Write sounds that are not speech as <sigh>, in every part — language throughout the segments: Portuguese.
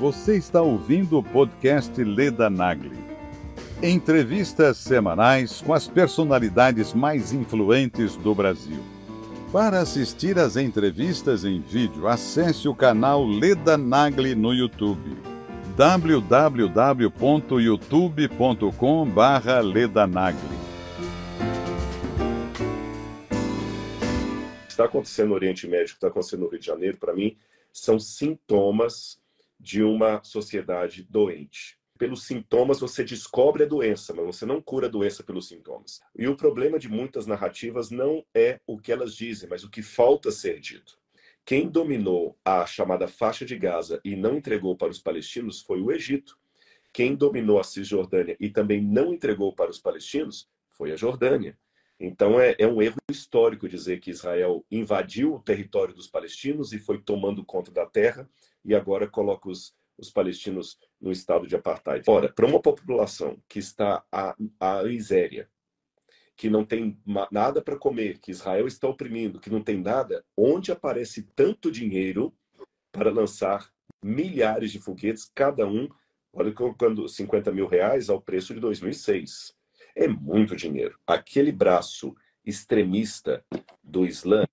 Você está ouvindo o podcast Leda Nagli. Entrevistas semanais com as personalidades mais influentes do Brasil. Para assistir às entrevistas em vídeo, acesse o canal Leda Nagli no YouTube. www.youtube.com/ledanagli. está acontecendo no Oriente Médio, está acontecendo no Rio de Janeiro, para mim, são sintomas de uma sociedade doente. Pelos sintomas você descobre a doença, mas você não cura a doença pelos sintomas. E o problema de muitas narrativas não é o que elas dizem, mas o que falta ser dito. Quem dominou a chamada faixa de Gaza e não entregou para os palestinos foi o Egito. Quem dominou a Cisjordânia e também não entregou para os palestinos foi a Jordânia. Então é, é, um erro histórico dizer que Israel invadiu o território dos palestinos e foi tomando conta da terra e agora coloca os, os palestinos no estado de apartheid. Ora, para uma população que está à, à miséria, que não tem nada para comer, que Israel está oprimindo, que não tem nada, onde aparece tanto dinheiro para lançar milhares de foguetes, cada um, olha quando 50 mil reais ao preço de 2006 é muito dinheiro. Aquele braço extremista do Islã,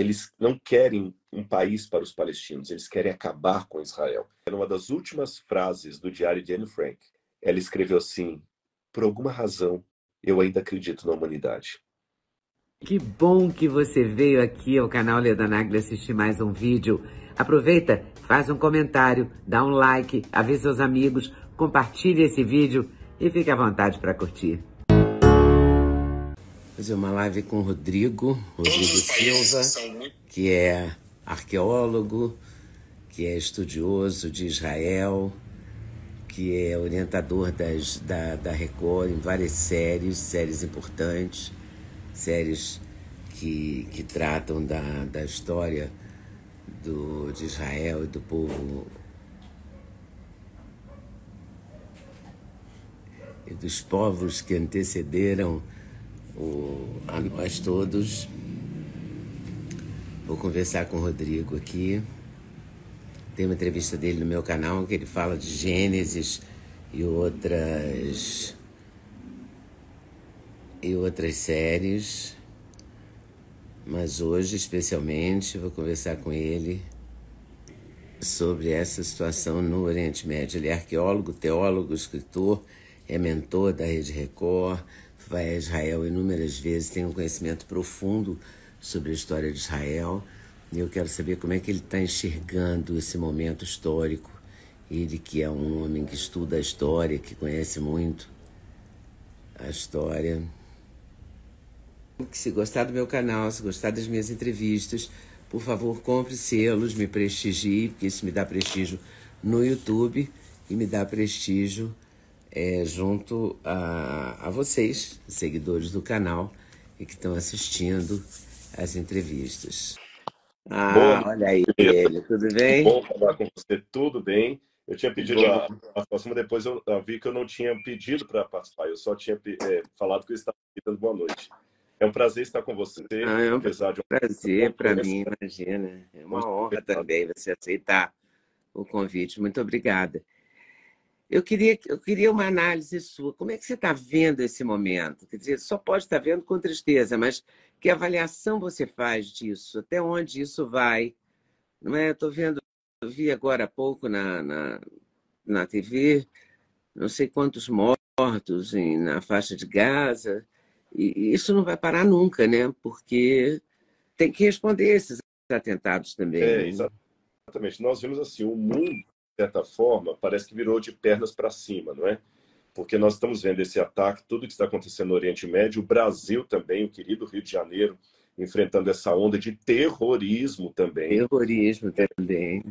eles não querem um país para os palestinos, eles querem acabar com Israel. Era uma das últimas frases do diário de Anne Frank. Ela escreveu assim: Por alguma razão, eu ainda acredito na humanidade. Que bom que você veio aqui ao canal Leda Nagli assistir mais um vídeo. Aproveita, faz um comentário, dá um like, avisa seus amigos, compartilhe esse vídeo e fique à vontade para curtir fazer uma live com o Rodrigo, Rodrigo Silva, que é arqueólogo, que é estudioso de Israel, que é orientador das, da, da Record em várias séries, séries importantes, séries que, que tratam da, da história do, de Israel e do povo e dos povos que antecederam o, a nós todos. Vou conversar com o Rodrigo aqui. Tem uma entrevista dele no meu canal que ele fala de Gênesis e outras e outras séries. Mas hoje, especialmente, vou conversar com ele sobre essa situação no Oriente Médio. Ele é arqueólogo, teólogo, escritor, é mentor da Rede Record, vai a Israel inúmeras vezes, tem um conhecimento profundo sobre a história de Israel. E eu quero saber como é que ele está enxergando esse momento histórico. Ele que é um homem que estuda a história, que conhece muito a história. Se gostar do meu canal, se gostar das minhas entrevistas, por favor, compre selos, me prestigie, porque isso me dá prestígio no YouTube e me dá prestígio é, junto a, a vocês, seguidores do canal e que estão assistindo as entrevistas. Ah, Boa, olha aí ele, tudo bem? Bom falar com você, tudo bem. Eu tinha pedido a mas depois eu, eu, vi que eu não tinha pedido para participar, eu só tinha é, falado que eu estava dando boa noite. É um prazer estar com você. Ah, é um apesar de um prazer para mim, imagina. É uma honra também você aceitar o convite. Muito obrigada. Eu queria, eu queria uma análise sua. Como é que você está vendo esse momento? Quer dizer, só pode estar vendo com tristeza, mas que avaliação você faz disso? Até onde isso vai? Não é? Estou vendo, vi agora há pouco na, na, na TV, não sei quantos mortos em, na faixa de Gaza. E isso não vai parar nunca, né? Porque tem que responder esses atentados também. É, né? exatamente. Nós vimos assim, o mundo certa forma, parece que virou de pernas para cima, não é? Porque nós estamos vendo esse ataque, tudo que está acontecendo no Oriente Médio, o Brasil também, o querido Rio de Janeiro, enfrentando essa onda de terrorismo também. Terrorismo também.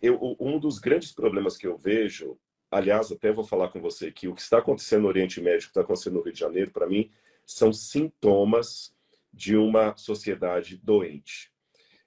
Eu, um dos grandes problemas que eu vejo, aliás, até vou falar com você que o que está acontecendo no Oriente Médio, o que está acontecendo no Rio de Janeiro, para mim, são sintomas de uma sociedade doente.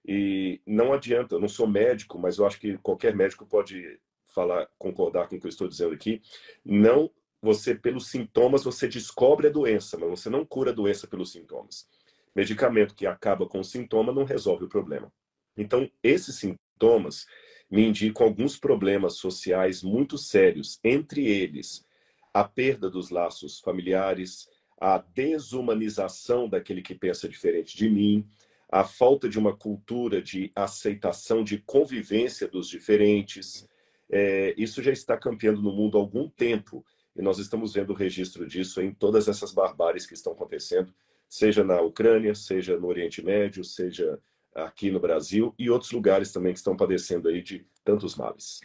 E não adianta, eu não sou médico, mas eu acho que qualquer médico pode falar, concordar com o que eu estou dizendo aqui. Não, você pelos sintomas você descobre a doença, mas você não cura a doença pelos sintomas. Medicamento que acaba com o sintoma não resolve o problema. Então, esses sintomas, me indicam alguns problemas sociais muito sérios, entre eles a perda dos laços familiares, a desumanização daquele que pensa diferente de mim, a falta de uma cultura de aceitação, de convivência dos diferentes. É, isso já está campeando no mundo há algum tempo e nós estamos vendo o registro disso em todas essas barbáries que estão acontecendo, seja na Ucrânia, seja no Oriente Médio, seja aqui no Brasil e outros lugares também que estão padecendo aí de tantos males.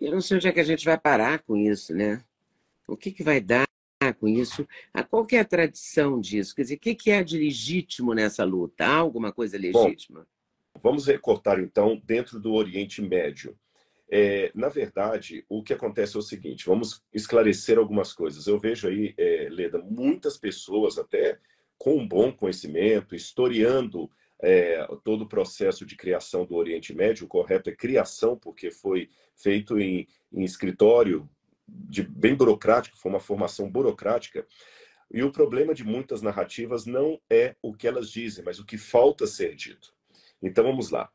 Eu não sei onde é que a gente vai parar com isso, né? O que, que vai dar com isso? Qual que é a tradição disso? Quer dizer, o que, que é de legítimo nessa luta? Há alguma coisa legítima? Bom, vamos recortar, então, dentro do Oriente Médio. É, na verdade, o que acontece é o seguinte: vamos esclarecer algumas coisas. Eu vejo aí, é, Leda, muitas pessoas, até com um bom conhecimento, historiando é, todo o processo de criação do Oriente Médio, o correto é criação, porque foi feito em, em escritório de, bem burocrático, foi uma formação burocrática. E o problema de muitas narrativas não é o que elas dizem, mas o que falta ser dito. Então vamos lá.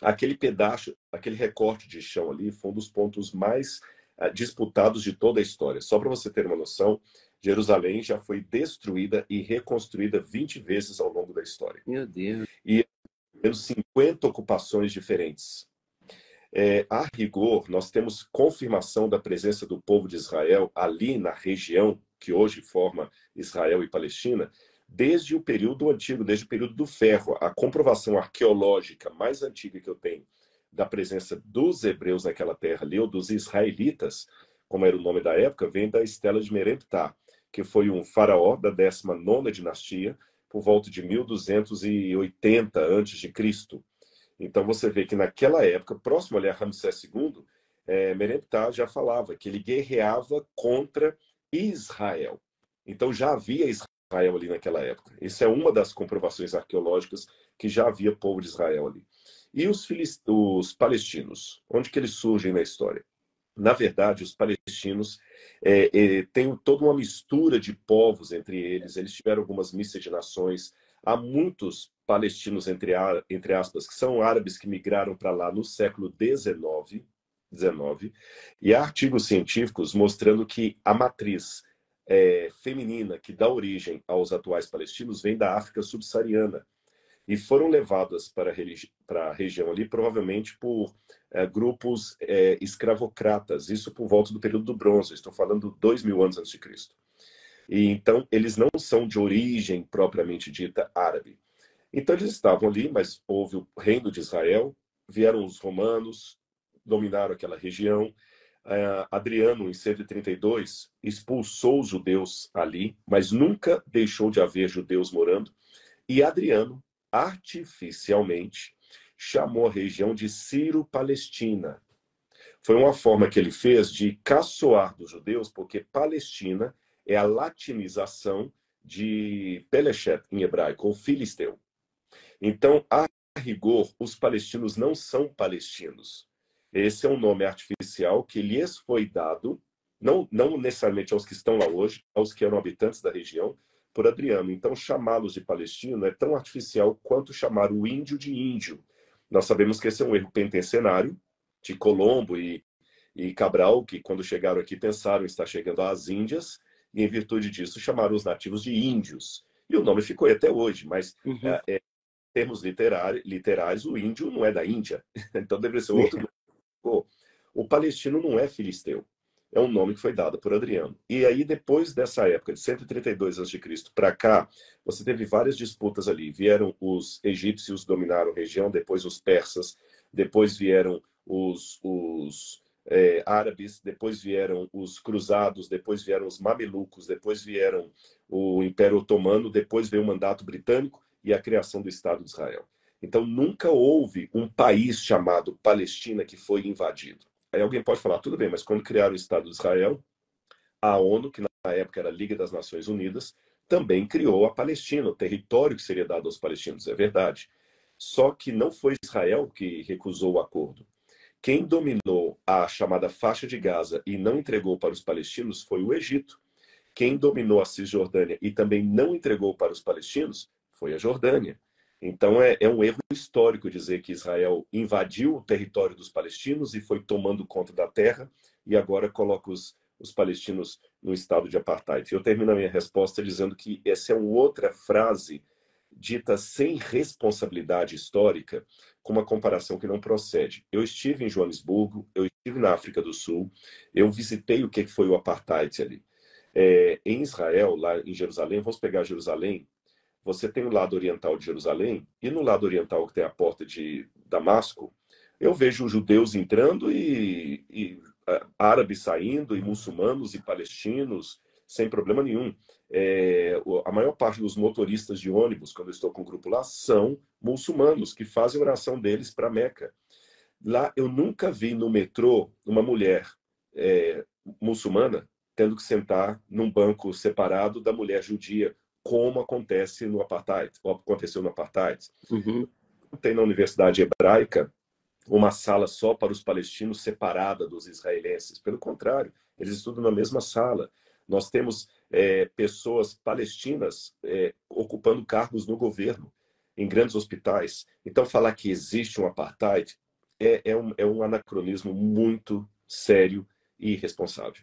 Aquele pedaço, aquele recorte de chão ali foi um dos pontos mais uh, disputados de toda a história. Só para você ter uma noção, Jerusalém já foi destruída e reconstruída 20 vezes ao longo da história. Meu Deus. E pelos 50 ocupações diferentes. É, a rigor, nós temos confirmação da presença do povo de Israel ali na região que hoje forma Israel e Palestina, desde o período antigo, desde o período do ferro. A comprovação arqueológica mais antiga que eu tenho da presença dos hebreus naquela terra ali, ou dos israelitas, como era o nome da época, vem da estela de Meremptah que foi um faraó da 19 dinastia, por volta de 1280 a.C. Então você vê que naquela época, próximo ali a Ramsés II, é, Meremptah já falava que ele guerreava contra Israel. Então já havia Israel ali naquela época. Isso é uma das comprovações arqueológicas que já havia povo de Israel ali. E os, os palestinos, onde que eles surgem na história? Na verdade, os palestinos é, é, têm toda uma mistura de povos entre eles, eles tiveram algumas miscigenações. Há muitos palestinos, entre, entre aspas, que são árabes que migraram para lá no século XIX, 19, e há artigos científicos mostrando que a matriz é, feminina que dá origem aos atuais palestinos vem da África subsaariana e foram levadas para a, para a região ali, provavelmente por é, grupos é, escravocratas, isso por volta do período do Bronze, estou falando dois mil anos antes de Cristo. E então eles não são de origem propriamente dita árabe. Então eles estavam ali, mas houve o reino de Israel, vieram os romanos, dominaram aquela região. Uh, Adriano, em 132, expulsou os judeus ali, mas nunca deixou de haver judeus morando. E Adriano artificialmente chamou a região de Ciro-Palestina. Foi uma forma que ele fez de caçoar dos judeus, porque Palestina é a latinização de Pelechet em hebraico, ou filisteu. Então, a rigor, os palestinos não são palestinos. Esse é um nome artificial que lhes foi dado, não, não necessariamente aos que estão lá hoje, aos que eram habitantes da região, por Adriano. Então, chamá-los de palestino é tão artificial quanto chamar o índio de índio. Nós sabemos que esse é um erro pentencenário de Colombo e, e Cabral, que quando chegaram aqui pensaram estar chegando às Índias, e em virtude disso chamaram os nativos de índios. E o nome ficou até hoje, mas uhum. é, é, em termos literais, o índio não é da Índia, <laughs> então deveria ser outro. O palestino não é filisteu é um nome que foi dado por Adriano. E aí, depois dessa época, de 132 a.C. para cá, você teve várias disputas ali. Vieram os egípcios, dominaram a região, depois os persas, depois vieram os, os é, árabes, depois vieram os cruzados, depois vieram os mamelucos, depois vieram o Império Otomano, depois veio o mandato britânico e a criação do Estado de Israel. Então, nunca houve um país chamado Palestina que foi invadido. Aí alguém pode falar, tudo bem, mas quando criaram o Estado de Israel, a ONU, que na época era a Liga das Nações Unidas, também criou a Palestina, o território que seria dado aos palestinos, é verdade. Só que não foi Israel que recusou o acordo. Quem dominou a chamada faixa de Gaza e não entregou para os palestinos foi o Egito. Quem dominou a Cisjordânia e também não entregou para os palestinos foi a Jordânia. Então é, é, um erro histórico dizer que Israel invadiu o território dos palestinos e foi tomando conta da terra e agora coloca os, os palestinos no estado de apartheid. Eu termino a minha resposta dizendo que essa é uma outra frase dita sem responsabilidade histórica, com uma comparação que não procede. Eu estive em Joanesburgo, eu estive na África do Sul, eu visitei o que foi o apartheid ali. É, em Israel, lá em Jerusalém, vamos pegar Jerusalém, você tem o lado oriental de Jerusalém, e no lado oriental que tem a porta de Damasco, eu vejo judeus entrando e, e árabes saindo, e muçulmanos e palestinos, sem problema nenhum. É, a maior parte dos motoristas de ônibus, quando eu estou com o grupo lá, são muçulmanos que fazem oração deles para Meca. Lá eu nunca vi no metrô uma mulher é, muçulmana tendo que sentar num banco separado da mulher judia, como acontece no apartheid, ou aconteceu no apartheid. Uhum. Tem na Universidade Hebraica uma sala só para os palestinos separada dos israelenses. Pelo contrário, eles estudam na mesma sala. Nós temos é, pessoas palestinas é, ocupando cargos no governo, em grandes hospitais. Então, falar que existe um apartheid é, é, um, é um anacronismo muito sério e irresponsável.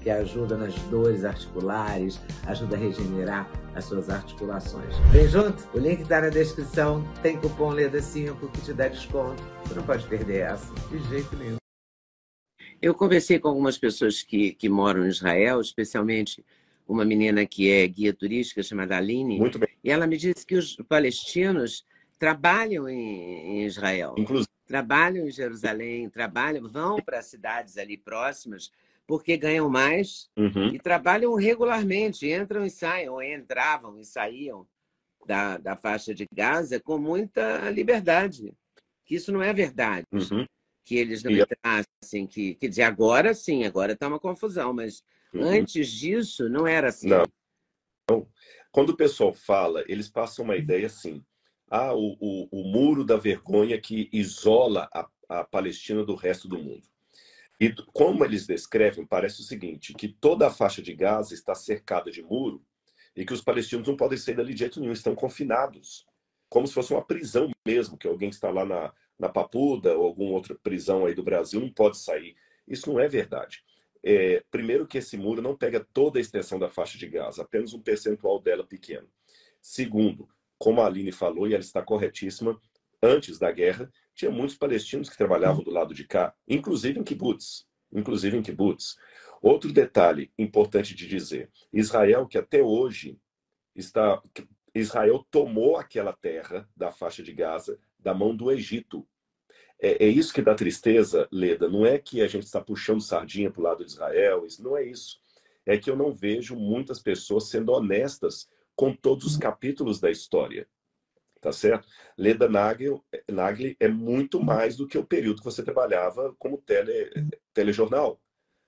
que ajuda nas dores articulares, ajuda a regenerar as suas articulações. Vem junto? O link está na descrição. Tem cupom LEDA5 que te dá desconto. Você não pode perder essa, de jeito nenhum. Eu conversei com algumas pessoas que, que moram em Israel, especialmente uma menina que é guia turística chamada Aline. Muito bem. E ela me disse que os palestinos trabalham em, em Israel. Inclusive. Trabalham em Jerusalém, trabalham, vão para cidades ali próximas porque ganham mais uhum. e trabalham regularmente, entram e saem, ou entravam e saíam da, da faixa de Gaza com muita liberdade. Que isso não é verdade. Uhum. Que eles não entrassem, que, quer dizer, agora sim, agora está uma confusão, mas uhum. antes disso não era assim. Não. Então, quando o pessoal fala, eles passam uma ideia assim: ah, o, o, o muro da vergonha que isola a, a Palestina do resto do mundo. E como eles descrevem, parece o seguinte, que toda a faixa de Gaza está cercada de muro e que os palestinos não podem sair dali de jeito nenhum, estão confinados, como se fosse uma prisão mesmo, que alguém está lá na, na Papuda ou alguma outra prisão aí do Brasil não pode sair. Isso não é verdade. É, primeiro que esse muro não pega toda a extensão da faixa de Gaza, apenas um percentual dela pequeno. Segundo, como a Aline falou, e ela está corretíssima, antes da guerra, tinha muitos palestinos que trabalhavam do lado de cá, inclusive em kibbutz, inclusive em kibbutz. Outro detalhe importante de dizer, Israel que até hoje está Israel tomou aquela terra da faixa de Gaza da mão do Egito. É, é isso que dá tristeza, Leda. Não é que a gente está puxando sardinha para o lado de Israel, isso não é isso. É que eu não vejo muitas pessoas sendo honestas com todos os capítulos da história tá certo? Leda Nagel, Nagli é muito mais do que o período que você trabalhava como tele, telejornal.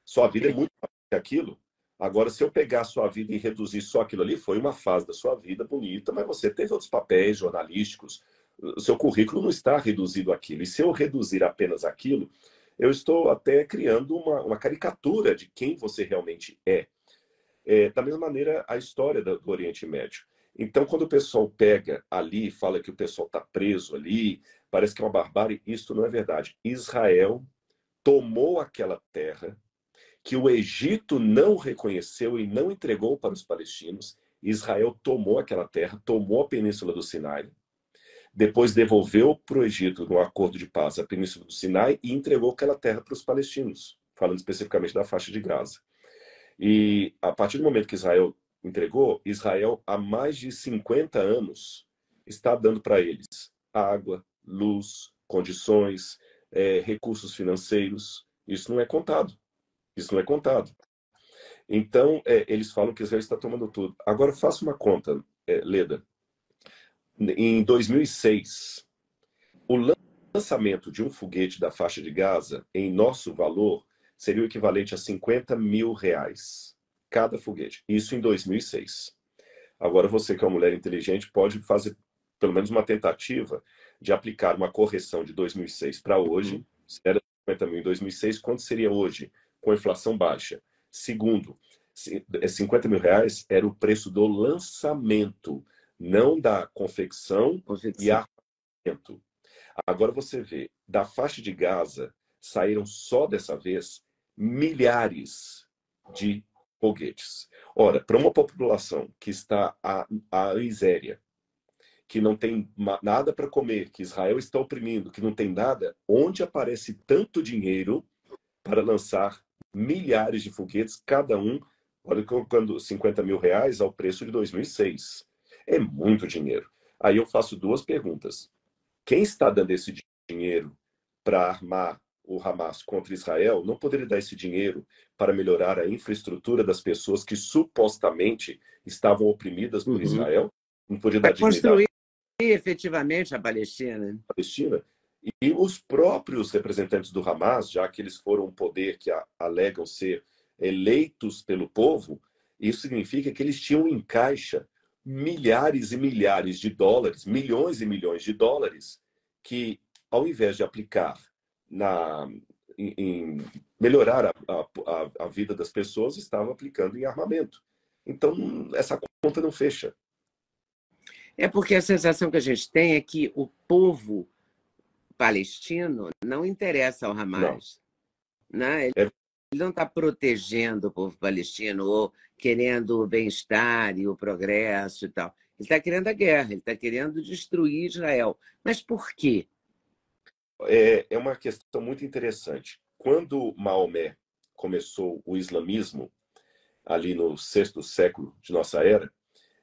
Sua vida é muito mais que aquilo. Agora, se eu pegar a sua vida e reduzir só aquilo ali, foi uma fase da sua vida bonita, mas você teve outros papéis jornalísticos, o seu currículo não está reduzido àquilo. E se eu reduzir apenas aquilo, eu estou até criando uma, uma caricatura de quem você realmente é. é. Da mesma maneira, a história do Oriente Médio. Então, quando o pessoal pega ali fala que o pessoal está preso ali, parece que é uma barbárie, isso não é verdade. Israel tomou aquela terra que o Egito não reconheceu e não entregou para os palestinos. Israel tomou aquela terra, tomou a península do Sinai, depois devolveu para o Egito, no acordo de paz, a península do Sinai e entregou aquela terra para os palestinos, falando especificamente da faixa de Gaza. E a partir do momento que Israel entregou, Israel há mais de 50 anos está dando para eles água, luz, condições, é, recursos financeiros. Isso não é contado. Isso não é contado. Então, é, eles falam que Israel está tomando tudo. Agora, faça uma conta, é, Leda. Em 2006, o lançamento de um foguete da faixa de Gaza, em nosso valor, seria o equivalente a 50 mil reais cada foguete. Isso em 2006. Agora, você que é uma mulher inteligente pode fazer pelo menos uma tentativa de aplicar uma correção de 2006 para hoje. Uhum. Se era 50 mil em 2006, quanto seria hoje, com inflação baixa? Segundo, 50 mil reais era o preço do lançamento, não da confecção, confecção. e armamento. Agora você vê, da faixa de Gaza saíram só dessa vez milhares de foguetes. Ora, para uma população que está à, à miséria, que não tem nada para comer, que Israel está oprimindo, que não tem nada, onde aparece tanto dinheiro para lançar milhares de foguetes, cada um, olha, colocando 50 mil reais ao preço de 2006. É muito dinheiro. Aí eu faço duas perguntas. Quem está dando esse dinheiro para armar o Hamas contra Israel não poderia dar esse dinheiro para melhorar a infraestrutura das pessoas que supostamente estavam oprimidas por uhum. Israel? Não poderia dar construir efetivamente a Palestina. A Palestina. E os próprios representantes do Hamas, já que eles foram um poder que alegam ser eleitos pelo povo, isso significa que eles tinham em caixa milhares e milhares de dólares, milhões e milhões de dólares, que ao invés de aplicar na, em, em melhorar a, a, a, vida das pessoas, estava aplicando em armamento. Então, essa conta não fecha. É porque a sensação que a gente tem é que o povo palestino não interessa ao Hamas. Não. Né? Ele, é... ele não está protegendo o povo palestino ou querendo o bem-estar e o progresso e tal. Ele está querendo a guerra, ele está querendo destruir Israel. Mas por quê? É, é uma questão muito interessante. Quando Maomé começou o islamismo, ali no sexto século de nossa era,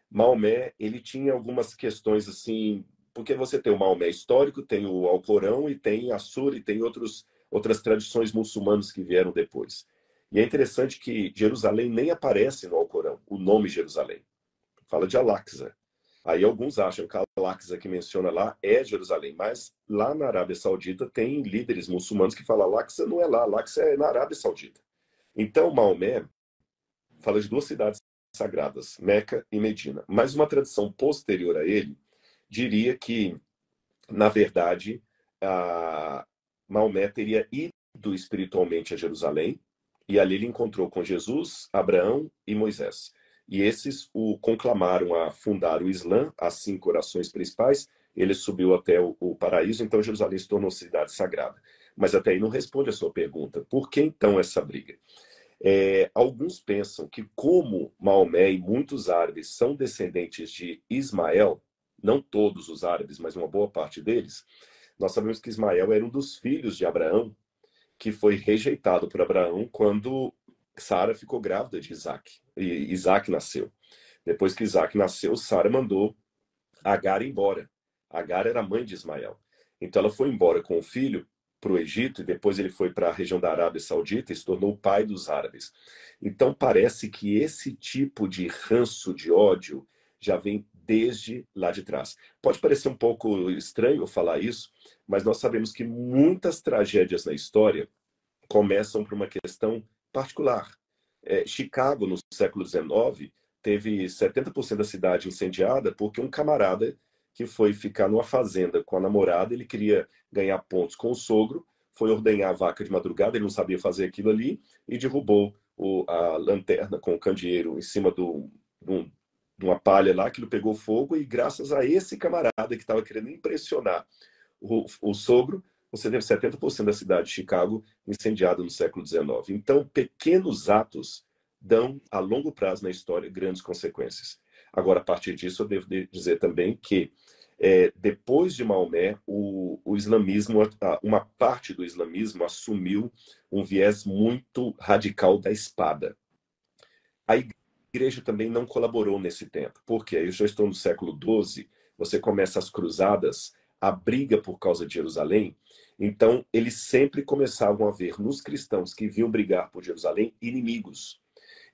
Maomé ele tinha algumas questões assim, porque você tem o Maomé histórico, tem o Alcorão e tem a Sura e tem outros, outras tradições muçulmanas que vieram depois. E é interessante que Jerusalém nem aparece no Alcorão, o nome Jerusalém. Fala de Al-Aqsa. Aí alguns acham que a Al-Aqsa que menciona lá é Jerusalém, mas lá na Arábia Saudita tem líderes muçulmanos que falam Al-Aqsa não é lá, Al-Aqsa é na Arábia Saudita. Então Maomé fala de duas cidades sagradas, Meca e Medina. Mas uma tradição posterior a ele diria que, na verdade, Maomé teria ido espiritualmente a Jerusalém e ali ele encontrou com Jesus, Abraão e Moisés. E esses o conclamaram a fundar o Islã, as cinco orações principais. Ele subiu até o, o paraíso, então Jerusalém se tornou cidade sagrada. Mas até aí não responde a sua pergunta. Por que então essa briga? É, alguns pensam que, como Maomé e muitos árabes são descendentes de Ismael, não todos os árabes, mas uma boa parte deles, nós sabemos que Ismael era um dos filhos de Abraão, que foi rejeitado por Abraão quando Sara ficou grávida de Isaac. E Isaac nasceu. Depois que Isaac nasceu, Sara mandou Agar embora. Agar era mãe de Ismael. Então ela foi embora com o filho para o Egito e depois ele foi para a região da Arábia Saudita e se tornou o pai dos árabes. Então parece que esse tipo de ranço, de ódio, já vem desde lá de trás. Pode parecer um pouco estranho falar isso, mas nós sabemos que muitas tragédias na história começam por uma questão particular. É, Chicago, no século XIX, teve 70% da cidade incendiada porque um camarada que foi ficar numa fazenda com a namorada, ele queria ganhar pontos com o sogro, foi ordenhar a vaca de madrugada, ele não sabia fazer aquilo ali, e derrubou o, a lanterna com o candeeiro em cima de uma palha lá, aquilo pegou fogo, e graças a esse camarada que estava querendo impressionar o, o sogro, você teve 70% da cidade de Chicago incendiada no século XIX. Então, pequenos atos dão, a longo prazo na história, grandes consequências. Agora, a partir disso, eu devo dizer também que é, depois de Maomé, o, o islamismo, uma parte do islamismo assumiu um viés muito radical da espada. A igreja também não colaborou nesse tempo, porque eu já estou no século XII, você começa as cruzadas, a briga por causa de Jerusalém, então eles sempre começavam a ver nos cristãos que vinham brigar por Jerusalém inimigos.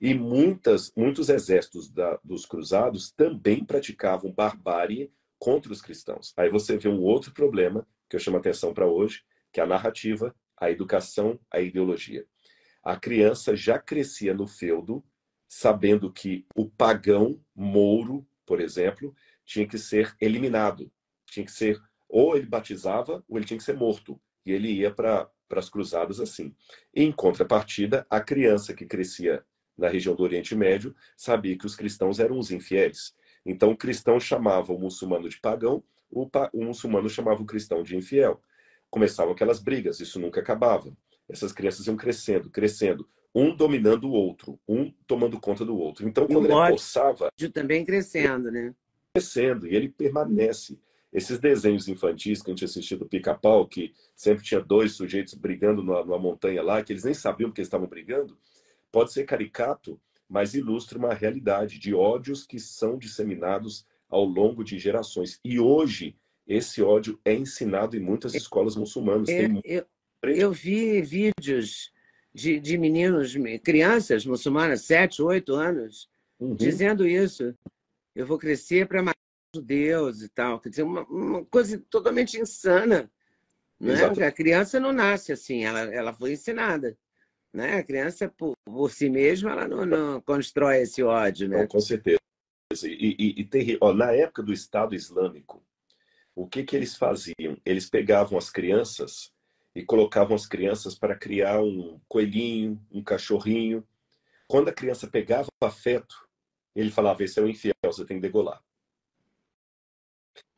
E muitas, muitos exércitos da, dos cruzados também praticavam barbárie contra os cristãos. Aí você vê um outro problema que eu chamo a atenção para hoje, que é a narrativa, a educação, a ideologia. A criança já crescia no feudo, sabendo que o pagão mouro, por exemplo, tinha que ser eliminado. Tinha que ser, ou ele batizava, ou ele tinha que ser morto. E ele ia para as cruzadas assim. Em contrapartida, a criança que crescia na região do Oriente Médio sabia que os cristãos eram os infiéis. Então, o cristão chamava o muçulmano de pagão, o, pa, o muçulmano chamava o cristão de infiel. Começavam aquelas brigas, isso nunca acabava. Essas crianças iam crescendo, crescendo, um dominando o outro, um tomando conta do outro. Então, quando ele possava. também crescendo, né? Crescendo, e ele permanece. Esses desenhos infantis que a gente assistia do pica-pau, que sempre tinha dois sujeitos brigando numa, numa montanha lá, que eles nem sabiam que eles estavam brigando, pode ser caricato, mas ilustra uma realidade de ódios que são disseminados ao longo de gerações. E hoje, esse ódio é ensinado em muitas escolas muçulmanas. É, eu, eu, vi vídeos de, de meninos, crianças muçulmanas, 7, 8 anos, uhum. dizendo isso. Eu vou crescer para judeus e tal. Quer dizer, uma, uma coisa totalmente insana. Né? A criança não nasce assim, ela, ela foi ensinada. Né? A criança, por, por si mesma, ela não, não constrói esse ódio. Né? Não, com certeza. E, e, e tem, ó, na época do Estado Islâmico, o que, que eles faziam? Eles pegavam as crianças e colocavam as crianças para criar um coelhinho, um cachorrinho. Quando a criança pegava afeto, ele falava: Esse é o infiel, você tem que degolar.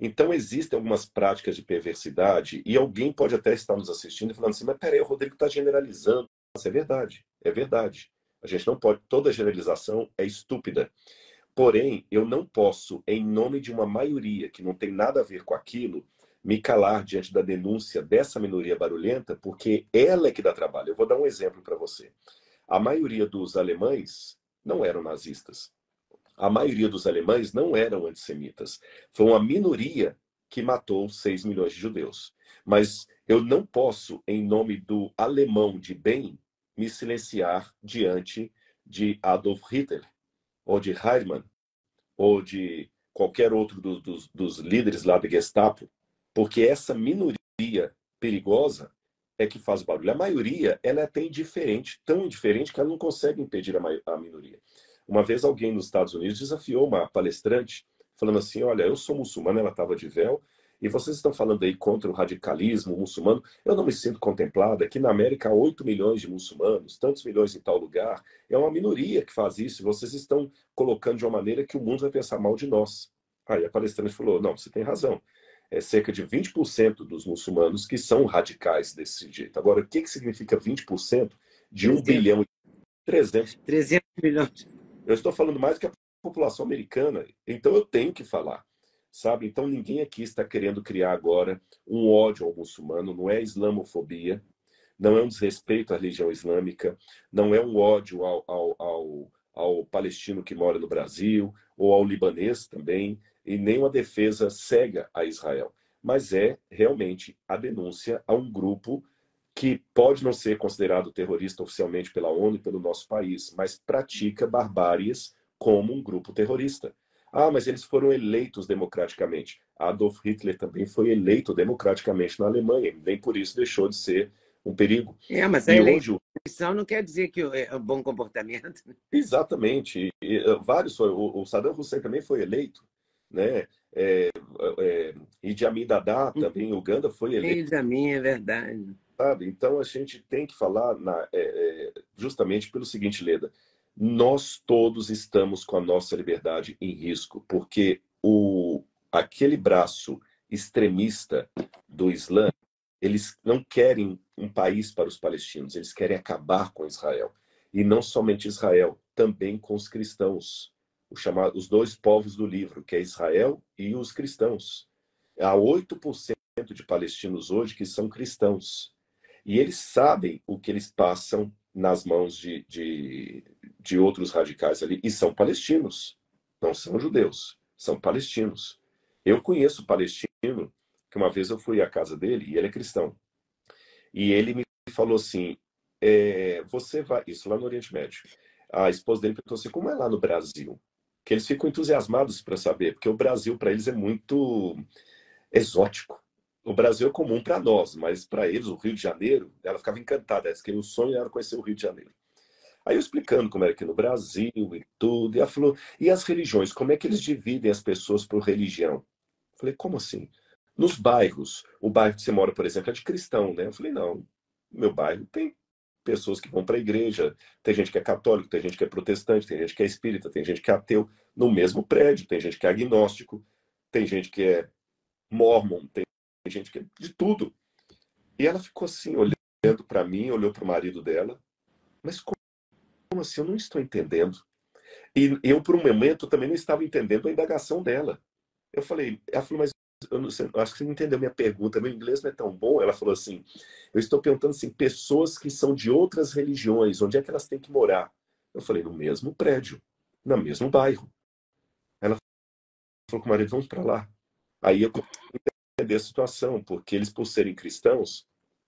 Então, existem algumas práticas de perversidade, e alguém pode até estar nos assistindo e falando assim: Mas peraí, o Rodrigo está generalizando. Isso é verdade, é verdade. A gente não pode, toda generalização é estúpida. Porém, eu não posso, em nome de uma maioria que não tem nada a ver com aquilo, me calar diante da denúncia dessa minoria barulhenta, porque ela é que dá trabalho. Eu vou dar um exemplo para você. A maioria dos alemães não eram nazistas. A maioria dos alemães não eram antissemitas. Foi uma minoria que matou 6 milhões de judeus. Mas eu não posso, em nome do alemão de bem, me silenciar diante de Adolf Hitler, ou de Heimann, ou de qualquer outro do, dos, dos líderes lá da Gestapo, porque essa minoria perigosa é que faz barulho. A maioria, ela é até indiferente, tão indiferente que ela não consegue impedir a, a minoria. Uma vez alguém nos Estados Unidos desafiou uma palestrante, falando assim, olha, eu sou muçulmana, ela estava de véu, e vocês estão falando aí contra o radicalismo muçulmano. Eu não me sinto contemplada. Aqui na América há 8 milhões de muçulmanos, tantos milhões em tal lugar. É uma minoria que faz isso. Vocês estão colocando de uma maneira que o mundo vai pensar mal de nós. Aí a palestrante falou: não, você tem razão é cerca de 20% dos muçulmanos que são radicais desse jeito. Agora, o que, que significa 20% de 1 bilhão e 300? 300 milhões. Eu estou falando mais que a população americana, então eu tenho que falar, sabe? Então ninguém aqui está querendo criar agora um ódio ao muçulmano, não é islamofobia, não é um desrespeito à religião islâmica, não é um ódio ao, ao, ao, ao palestino que mora no Brasil, ou ao libanês também, e nem uma defesa cega a Israel, mas é realmente a denúncia a um grupo que pode não ser considerado terrorista oficialmente pela ONU e pelo nosso país, mas pratica barbáries como um grupo terrorista. Ah, mas eles foram eleitos democraticamente. Adolf Hitler também foi eleito democraticamente na Alemanha, nem por isso deixou de ser um perigo. É, mas a eleição hoje... não quer dizer que é um bom comportamento. Exatamente. E, vários, o, o Saddam Hussein também foi eleito né? É, é, Idi Amin Dada também Uganda foi eleito. Idi Amin, é verdade. Sabe? Então a gente tem que falar na, é, é, justamente pelo seguinte, Leda, nós todos estamos com a nossa liberdade em risco, porque o, aquele braço extremista do Islã, eles não querem um país para os palestinos, eles querem acabar com Israel. E não somente Israel, também com os cristãos chamado, os dois povos do livro, que é Israel e os cristãos. Há 8% de palestinos hoje que são cristãos. E eles sabem o que eles passam nas mãos de, de, de outros radicais ali. E são palestinos, não são judeus, são palestinos. Eu conheço palestino, que uma vez eu fui à casa dele e ele é cristão. E ele me falou assim: é, você vai. Isso lá no Oriente Médio. A esposa dele perguntou assim: como é lá no Brasil? Que eles ficam entusiasmados para saber, porque o Brasil para eles é muito exótico. o Brasil é comum para nós, mas para eles, o Rio de Janeiro, ela ficava encantada. que o sonho era conhecer o Rio de Janeiro. Aí eu explicando como era aqui no Brasil e tudo, e ela falou: e as religiões, como é que eles dividem as pessoas por religião? Eu falei: como assim? Nos bairros, o bairro que você mora, por exemplo, é de cristão, né? Eu falei: não, meu bairro tem pessoas que vão para a igreja, tem gente que é católico, tem gente que é protestante, tem gente que é espírita, tem gente que é ateu, no mesmo prédio, tem gente que é agnóstico, tem gente que é mormon, tem gente que é de tudo. E ela ficou assim, olhando para mim, olhou para o marido dela, mas como assim? Eu não estou entendendo. E eu, por um momento, também não estava entendendo a indagação dela. Eu falei, ela falou, mas eu, não, acho que você não entendeu minha pergunta, meu inglês não é tão bom. Ela falou assim: eu estou perguntando assim, pessoas que são de outras religiões, onde é que elas têm que morar? Eu falei, no mesmo prédio, no mesmo bairro. Ela falou com o marido, vamos para lá. Aí eu entender a situação, porque eles, por serem cristãos,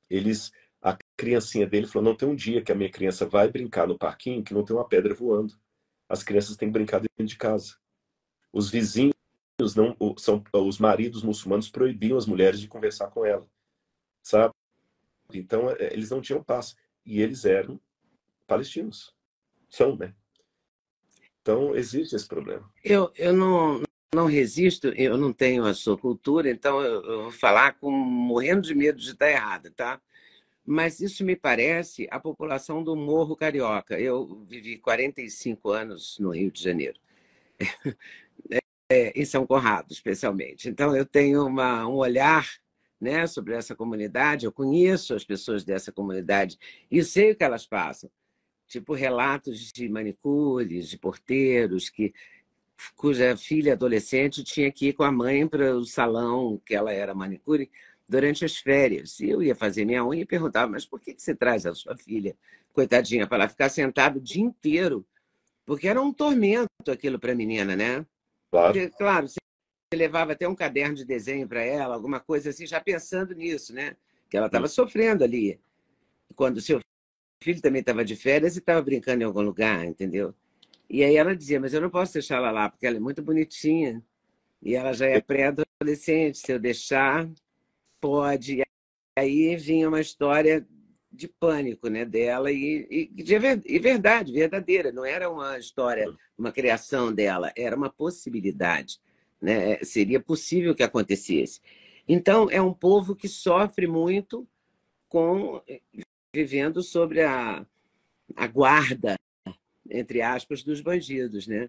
eles. A criancinha dele falou: não tem um dia que a minha criança vai brincar no parquinho que não tem uma pedra voando. As crianças têm que brincar dentro de casa. Os vizinhos não são os maridos muçulmanos proibiam as mulheres de conversar com ela, sabe? Então é, eles não tinham paz e eles eram palestinos, são, né? Então existe esse problema. Eu eu não não resisto, eu não tenho a sua cultura, então eu, eu vou falar com morrendo de medo de estar errada, tá? Mas isso me parece a população do Morro Carioca. Eu vivi 45 anos no Rio de Janeiro. <laughs> é, em São Conrado, especialmente. Então, eu tenho uma, um olhar né, sobre essa comunidade, eu conheço as pessoas dessa comunidade e sei o que elas passam. Tipo, relatos de manicures, de porteiros, que cuja filha adolescente tinha que ir com a mãe para o salão que ela era manicure durante as férias. E eu ia fazer minha unha e perguntava, mas por que você traz a sua filha, coitadinha, para ela ficar sentada o dia inteiro? Porque era um tormento aquilo para a menina, né? Claro. Porque, claro, você levava até um caderno de desenho para ela, alguma coisa assim, já pensando nisso, né? Que ela estava sofrendo ali. Quando seu filho também estava de férias e estava brincando em algum lugar, entendeu? E aí ela dizia, mas eu não posso deixar ela lá, porque ela é muito bonitinha. E ela já é pré-adolescente, se eu deixar, pode. E aí vinha uma história de pânico né, dela e, e, de, e verdade, verdadeira. Não era uma história, uma criação dela, era uma possibilidade. Né? Seria possível que acontecesse. Então, é um povo que sofre muito com vivendo sobre a, a guarda, entre aspas, dos bandidos, né?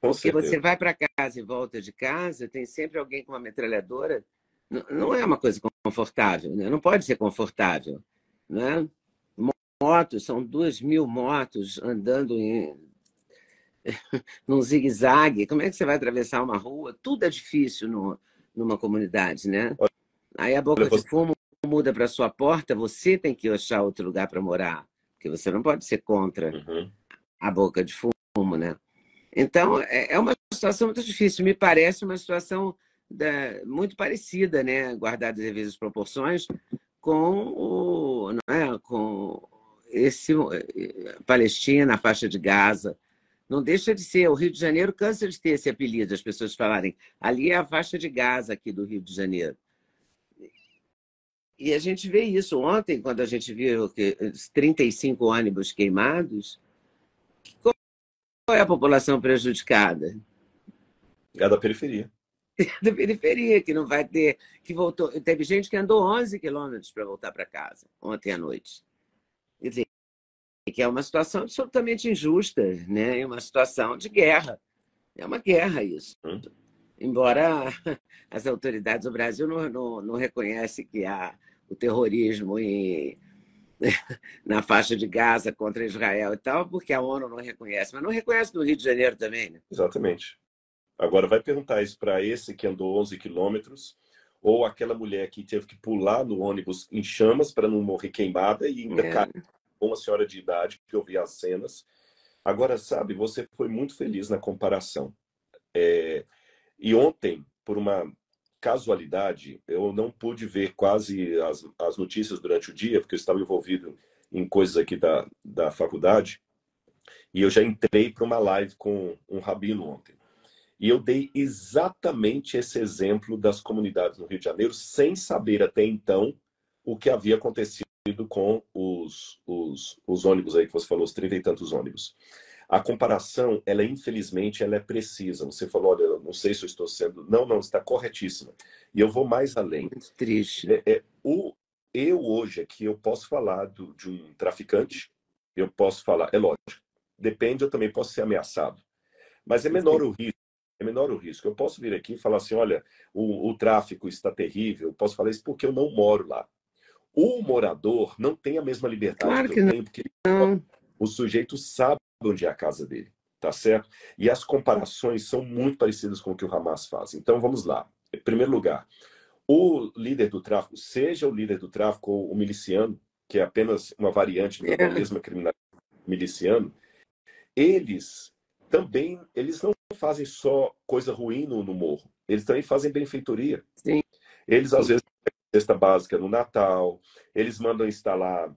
Porque você vai para casa e volta de casa, tem sempre alguém com uma metralhadora. Não é uma coisa confortável, né? não pode ser confortável. Né? Motos, são duas mil motos andando em, <laughs> num zigue-zague. Como é que você vai atravessar uma rua? Tudo é difícil no, numa comunidade, né? Aí a boca de fumo muda para sua porta, você tem que achar outro lugar para morar, porque você não pode ser contra uhum. a boca de fumo, né? Então, é, é uma situação muito difícil. Me parece uma situação da, muito parecida, né? guardada as devidas proporções, com o, não é? com esse Palestina, a faixa de Gaza. Não deixa de ser. O Rio de Janeiro cansa de ter esse apelido, as pessoas falarem. Ali é a faixa de Gaza aqui do Rio de Janeiro. E a gente vê isso. Ontem, quando a gente viu que 35 ônibus queimados, qual é a população prejudicada? É da periferia. <laughs> da periferia, que não vai ter, que voltou. Teve gente que andou 11 quilômetros para voltar para casa ontem à noite. Quer dizer, que é uma situação absolutamente injusta, né? É uma situação de guerra. É uma guerra isso. Hum. Embora <laughs> as autoridades do Brasil não, não, não reconhecem que há o terrorismo em, <laughs> na faixa de Gaza contra Israel e tal, porque a ONU não reconhece, mas não reconhece no Rio de Janeiro também, né? Exatamente. Agora, vai perguntar isso para esse que andou 11 quilômetros, ou aquela mulher que teve que pular no ônibus em chamas para não morrer queimada e ainda é. uma senhora de idade que eu vi as cenas. Agora, sabe, você foi muito feliz na comparação. É... E ontem, por uma casualidade, eu não pude ver quase as, as notícias durante o dia, porque eu estava envolvido em coisas aqui da, da faculdade, e eu já entrei para uma live com um rabino ontem. E eu dei exatamente esse exemplo das comunidades no Rio de Janeiro, sem saber até então o que havia acontecido com os, os, os ônibus aí que você falou, os trinta e tantos ônibus. A comparação, ela infelizmente, ela é precisa. Você falou, olha, não sei se eu estou sendo... Não, não, está corretíssima. E eu vou mais além. Muito triste. É, é, o, eu hoje aqui, eu posso falar do, de um traficante, eu posso falar, é lógico, depende, eu também posso ser ameaçado. Mas é menor o risco é menor o risco. Eu posso vir aqui e falar assim: olha, o, o tráfico está terrível. Eu posso falar isso porque eu não moro lá. O morador não tem a mesma liberdade claro que, que eu não. tenho, porque ele, o sujeito sabe onde é a casa dele, tá certo? E as comparações são muito parecidas com o que o Hamas faz. Então vamos lá. Em primeiro lugar, o líder do tráfico, seja o líder do tráfico ou o miliciano, que é apenas uma variante da É. mesma criminalidade miliciano, eles também eles não fazem só coisa ruim no, no morro, eles também fazem benfeitoria. Sim. Eles às vezes cesta básica no Natal, eles mandam instalar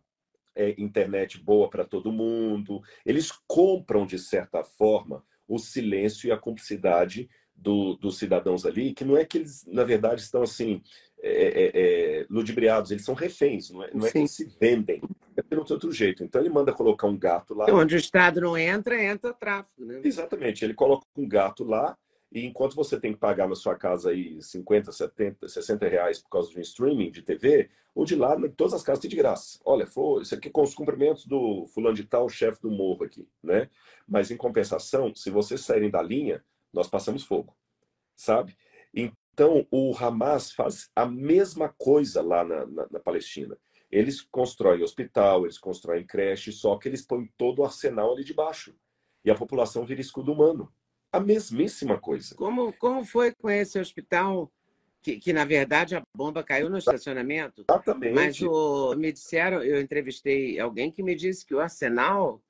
é, internet boa para todo mundo, eles compram de certa forma o silêncio e a cumplicidade do, dos cidadãos ali, que não é que eles na verdade estão assim é, é, é, ludibriados, eles são reféns, não é, não é que eles se vendem, é pelo outro jeito. Então ele manda colocar um gato lá. Onde o Estado não entra, entra tráfico, né? Exatamente, ele coloca um gato lá e enquanto você tem que pagar na sua casa aí 50, 70, 60 reais por causa de um streaming de TV, o de lá, todas as casas tem de graça. Olha, foi, isso aqui com os cumprimentos do fulano de tal, chefe do morro aqui, né? Mas em compensação, se vocês saírem da linha, nós passamos fogo, sabe? Então, o Hamas faz a mesma coisa lá na, na, na Palestina. Eles constroem hospital, eles constroem creche, só que eles põem todo o arsenal ali debaixo. E a população vira escudo humano. A mesmíssima coisa. Como, como foi com esse hospital que, que, na verdade, a bomba caiu no estacionamento? Exatamente. Mas o, me disseram, eu entrevistei alguém que me disse que o arsenal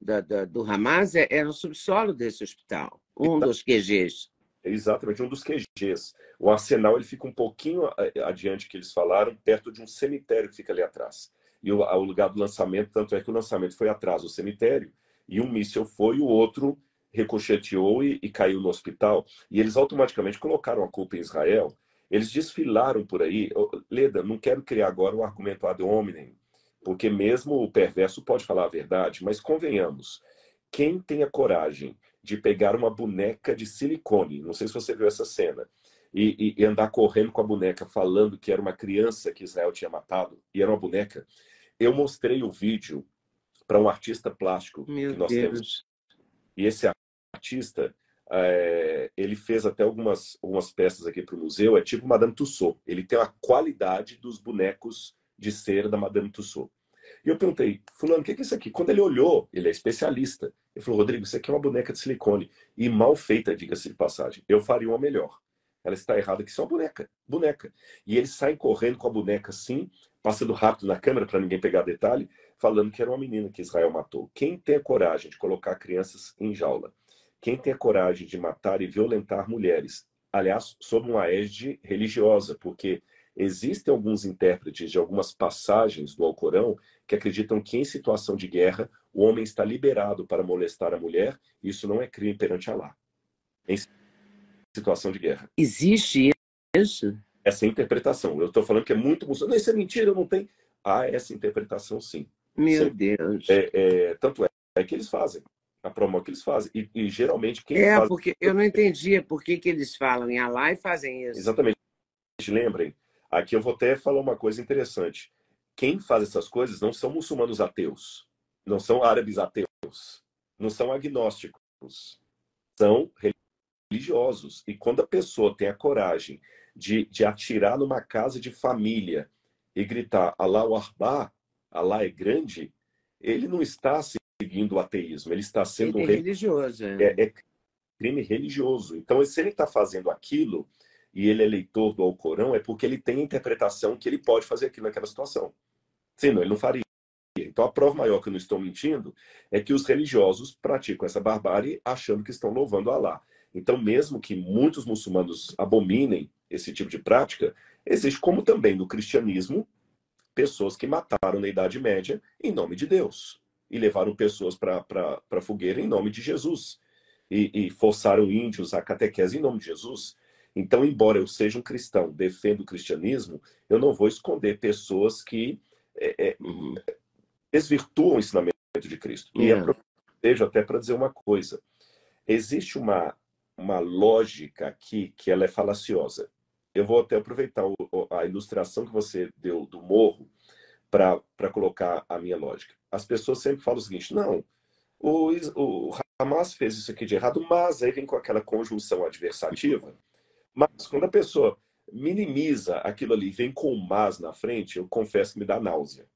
da, da, do Hamas é, é no subsolo desse hospital, um dos QGs. Exatamente, um dos QGs. O arsenal ele fica um pouquinho adiante que eles falaram, perto de um cemitério que fica ali atrás. E o, o lugar do lançamento, tanto é que o lançamento foi atrás do cemitério, e um míssil foi, o outro ricocheteou e, e caiu no hospital. E eles automaticamente colocaram a culpa em Israel. Eles desfilaram por aí. Leda, não quero criar agora um argumento ad hominem, porque mesmo o perverso pode falar a verdade, mas convenhamos, quem tem a coragem de pegar uma boneca de silicone, não sei se você viu essa cena, e, e, e, andar correndo com a boneca falando que era uma criança que Israel tinha matado, e era uma boneca. Eu mostrei o vídeo para um artista plástico Meu que nós Deus. temos. E esse artista, é, ele fez até algumas, algumas peças aqui para o museu, é tipo Madame Tussauds. Ele tem a qualidade dos bonecos de cera da Madame Tussauds. E eu perguntei, fulano, o que é isso aqui? Quando ele olhou, ele é especialista. Ele falou, Rodrigo, isso aqui é uma boneca de silicone. E mal feita, diga-se de passagem. Eu faria uma melhor. Ela está errada, que isso é uma boneca. Boneca. E eles saem correndo com a boneca assim, passando rápido na câmera para ninguém pegar detalhe, falando que era uma menina que Israel matou. Quem tem a coragem de colocar crianças em jaula? Quem tem a coragem de matar e violentar mulheres? Aliás, sob uma égide religiosa, porque existem alguns intérpretes de algumas passagens do Alcorão que acreditam que em situação de guerra o homem está liberado para molestar a mulher e isso não é crime perante Alá. Em situação de guerra. Existe isso? Essa interpretação. Eu estou falando que é muito muçulmano. Isso é mentira, não tem. Há essa interpretação, sim. Meu sim. Deus. É, é, tanto é, é, que eles fazem. A promo que eles fazem. E, e geralmente quem É, faz... porque eu não entendia por que, que eles falam em Alá e fazem isso. Exatamente. Lembrem, aqui eu vou até falar uma coisa interessante. Quem faz essas coisas não são muçulmanos ateus, não são árabes ateus, não são agnósticos, são religiosos. E quando a pessoa tem a coragem de, de atirar numa casa de família e gritar Allahu Akbar, Allah é grande, ele não está seguindo o ateísmo, ele está sendo ele é religioso. É. É, é crime religioso. Então, se ele está fazendo aquilo e ele é leitor do Alcorão, é porque ele tem a interpretação que ele pode fazer aquilo naquela situação. Senão, ele não faria. Então, a prova maior que eu não estou mentindo é que os religiosos praticam essa barbárie achando que estão louvando Allah. Então, mesmo que muitos muçulmanos abominem esse tipo de prática, existe, como também no cristianismo, pessoas que mataram na Idade Média em nome de Deus e levaram pessoas para a fogueira em nome de Jesus. e, e forçaram índios à catequese em nome de Jesus. Então, embora eu seja um cristão, defendo o cristianismo, eu não vou esconder pessoas que é, é, uhum. desvirtuam o ensinamento de Cristo. E aproveito até para dizer uma coisa. Existe uma, uma lógica aqui que ela é falaciosa. Eu vou até aproveitar o, a ilustração que você deu do morro para colocar a minha lógica. As pessoas sempre falam o seguinte: não, o, o Hamas fez isso aqui de errado, mas aí vem com aquela conjunção adversativa. Mas quando a pessoa minimiza aquilo ali, vem com o mas na frente, eu confesso que me dá náusea.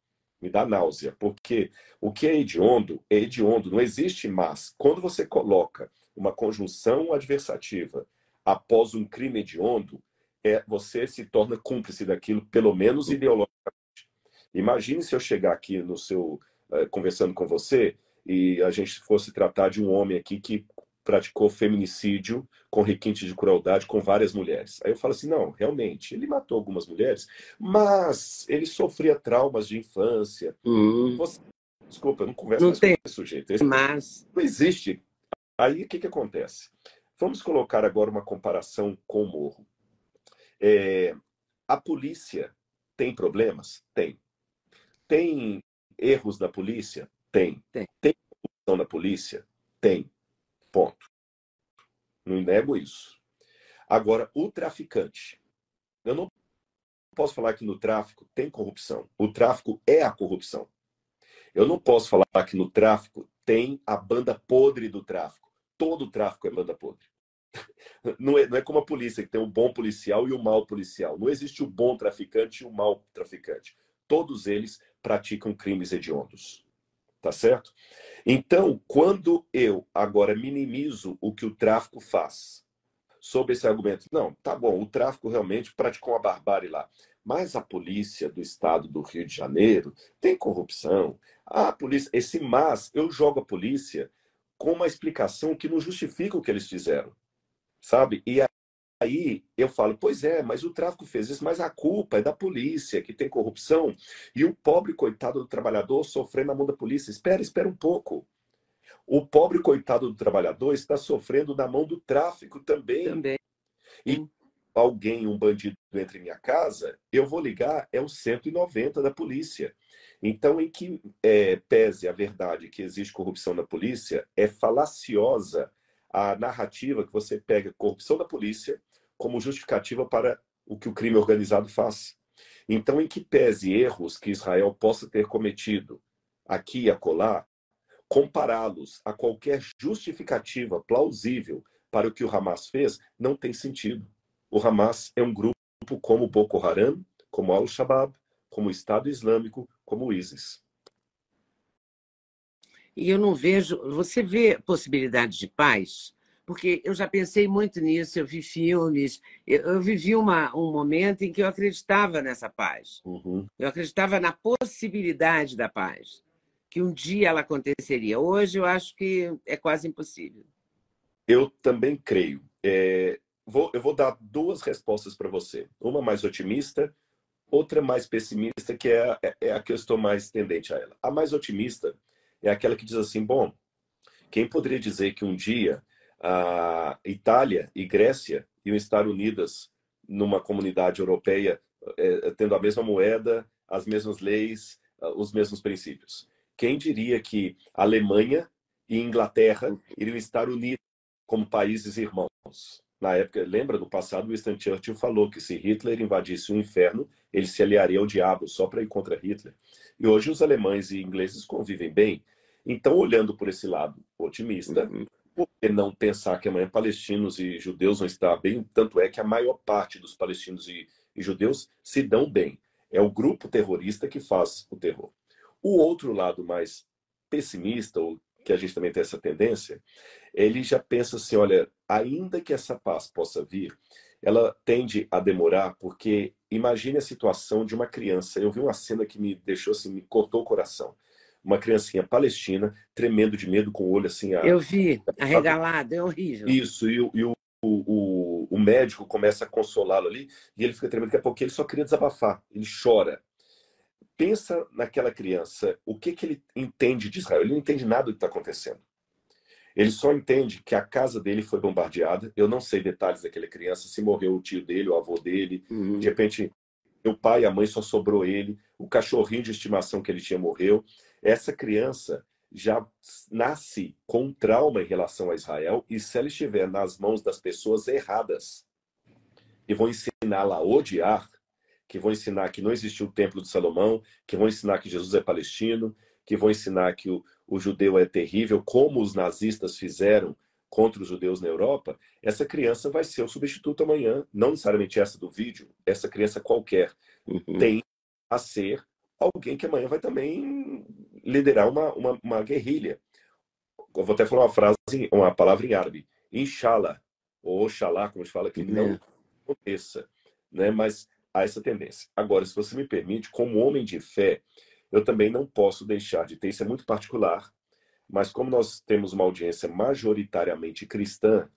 Me dá náusea, porque o que é hediondo é hediondo, não existe mas. Quando você coloca uma conjunção adversativa após um crime hediondo, é, você se torna cúmplice daquilo, pelo menos ideologicamente. Imagine se eu chegar aqui no seu uh, conversando com você e a gente fosse tratar de um homem aqui que praticou feminicídio com requinte de crueldade com várias mulheres. Aí eu falo assim, não, realmente, ele matou algumas mulheres, mas ele sofria traumas de infância. Uhum. Você... Desculpa, eu não converso não mais tem. com esse sujeito. Esse... Mas... Não existe. Aí o que, que acontece? Vamos colocar agora uma comparação com o morro. É... A polícia tem problemas? Tem. Tem erros da polícia? Tem. Tem, tem corrupção na polícia? Tem. Ponto. Não nego isso. Agora, o traficante. Eu não posso falar que no tráfico tem corrupção. O tráfico é a corrupção. Eu não posso falar que no tráfico tem a banda podre do tráfico. Todo tráfico é banda podre. <laughs> Não é, não é como a polícia, que tem o bom policial e o mau policial. Não existe o bom traficante e o mau traficante. Todos eles praticam crimes hediondos. Tá certo? Então, quando eu agora minimizo o que o tráfico faz, sob esse argumento, não, tá bom, o tráfico realmente praticou uma barbárie lá, mas a polícia do estado do Rio de Janeiro tem corrupção. A polícia, esse mas, eu jogo a polícia com uma explicação que não justifica o que eles fizeram, sabe? E Aí eu falo, pois é, mas o tráfico fez isso, mas a culpa é da polícia, que tem corrupção, e o pobre coitado do trabalhador sofrendo na mão da polícia. Espera, espera um pouco. O pobre coitado do trabalhador está sofrendo na mão do tráfico também. Também. E alguém, um bandido entre em minha casa, eu vou ligar, é o 190 da polícia. Então, em que é, pese a verdade que existe corrupção na polícia, é falaciosa a narrativa que você pega corrupção da polícia como justificativa para o que o crime organizado faz. Então, em que pese erros que Israel possa ter cometido aqui e acolá, compará-los a qualquer justificativa plausível para o que o Hamas fez não tem sentido. O Hamas é um grupo como Boko Haram, como Al-Shabaab, como o Estado Islâmico, como o ISIS. E eu não vejo. Você vê possibilidade de paz? Porque eu já pensei muito nisso, eu vi filmes, eu, eu vivi uma, um momento em que eu acreditava nessa paz. Uhum. Eu acreditava na possibilidade da paz, que um dia ela aconteceria. Hoje eu acho que é quase impossível. Eu também creio. É, vou, eu vou dar duas respostas para você. Uma mais otimista, outra mais pessimista, que é, é, é a que eu estou mais tendente a ela. A mais otimista é aquela que diz assim: bom, quem poderia dizer que um dia a Itália e Grécia iam estar unidas numa comunidade europeia, é, tendo a mesma moeda, as mesmas leis, os mesmos princípios? Quem diria que Alemanha e Inglaterra iriam estar unidas como países irmãos? Na época, lembra do passado, Winston Churchill falou que se Hitler invadisse o inferno, ele se aliaria ao diabo só para ir contra Hitler. E hoje os alemães e ingleses convivem bem. Então, olhando por esse lado otimista, uhum. Por que não pensar que amanhã palestinos e judeus vão estar bem? Tanto é que a maior parte dos palestinos e, e judeus se dão bem. É o grupo terrorista que faz o terror. O outro lado mais pessimista, ou que a gente também tem essa tendência, ele já pensa assim: olha, ainda que essa paz possa vir, ela tende a demorar, porque imagine a situação de uma criança. Eu vi uma cena que me deixou assim, me cortou o coração uma criancinha palestina, tremendo de medo, com o olho assim. Eu vi, <laughs> arregalado, é horrível. Isso, e, e o, o, o, médico começa a consolá-lo ali, e ele fica tremendo, daqui a pouco ele só queria desabafar, ele chora. Pensa naquela criança, o que, que ele entende de Israel? Ele não entende nada do que está acontecendo. Ele só entende que a casa dele foi bombardeada. Eu não sei detalhes daquela criança, se morreu o tio dele, o avô dele. Uhum. De repente, o pai e a mãe só sobrou ele. O cachorrinho de estimação que ele tinha morreu. Essa criança já nasce com um trauma em relação a Israel. E se ela estiver nas mãos das pessoas erradas, e vão ensiná-la a odiar, que vão ensinar que não existiu o templo de Salomão, que vão ensinar que Jesus é palestino, que vão ensinar que o, o judeu é terrível, como os nazistas fizeram contra os judeus na Europa, essa criança vai ser o substituto amanhã, não necessariamente essa do vídeo, essa criança qualquer uhum. tem a ser alguém que amanhã vai também liderar uma, uma, uma guerrilha. Eu vou até falar uma frase, uma palavra em árabe, inshallah, ou oxalá, como a gente fala, que não é. aconteça, né? mas há essa tendência. Agora, se você me permite, como homem de fé, eu também não posso deixar de ter, isso é muito particular, mas como nós temos uma audiência majoritariamente cristã,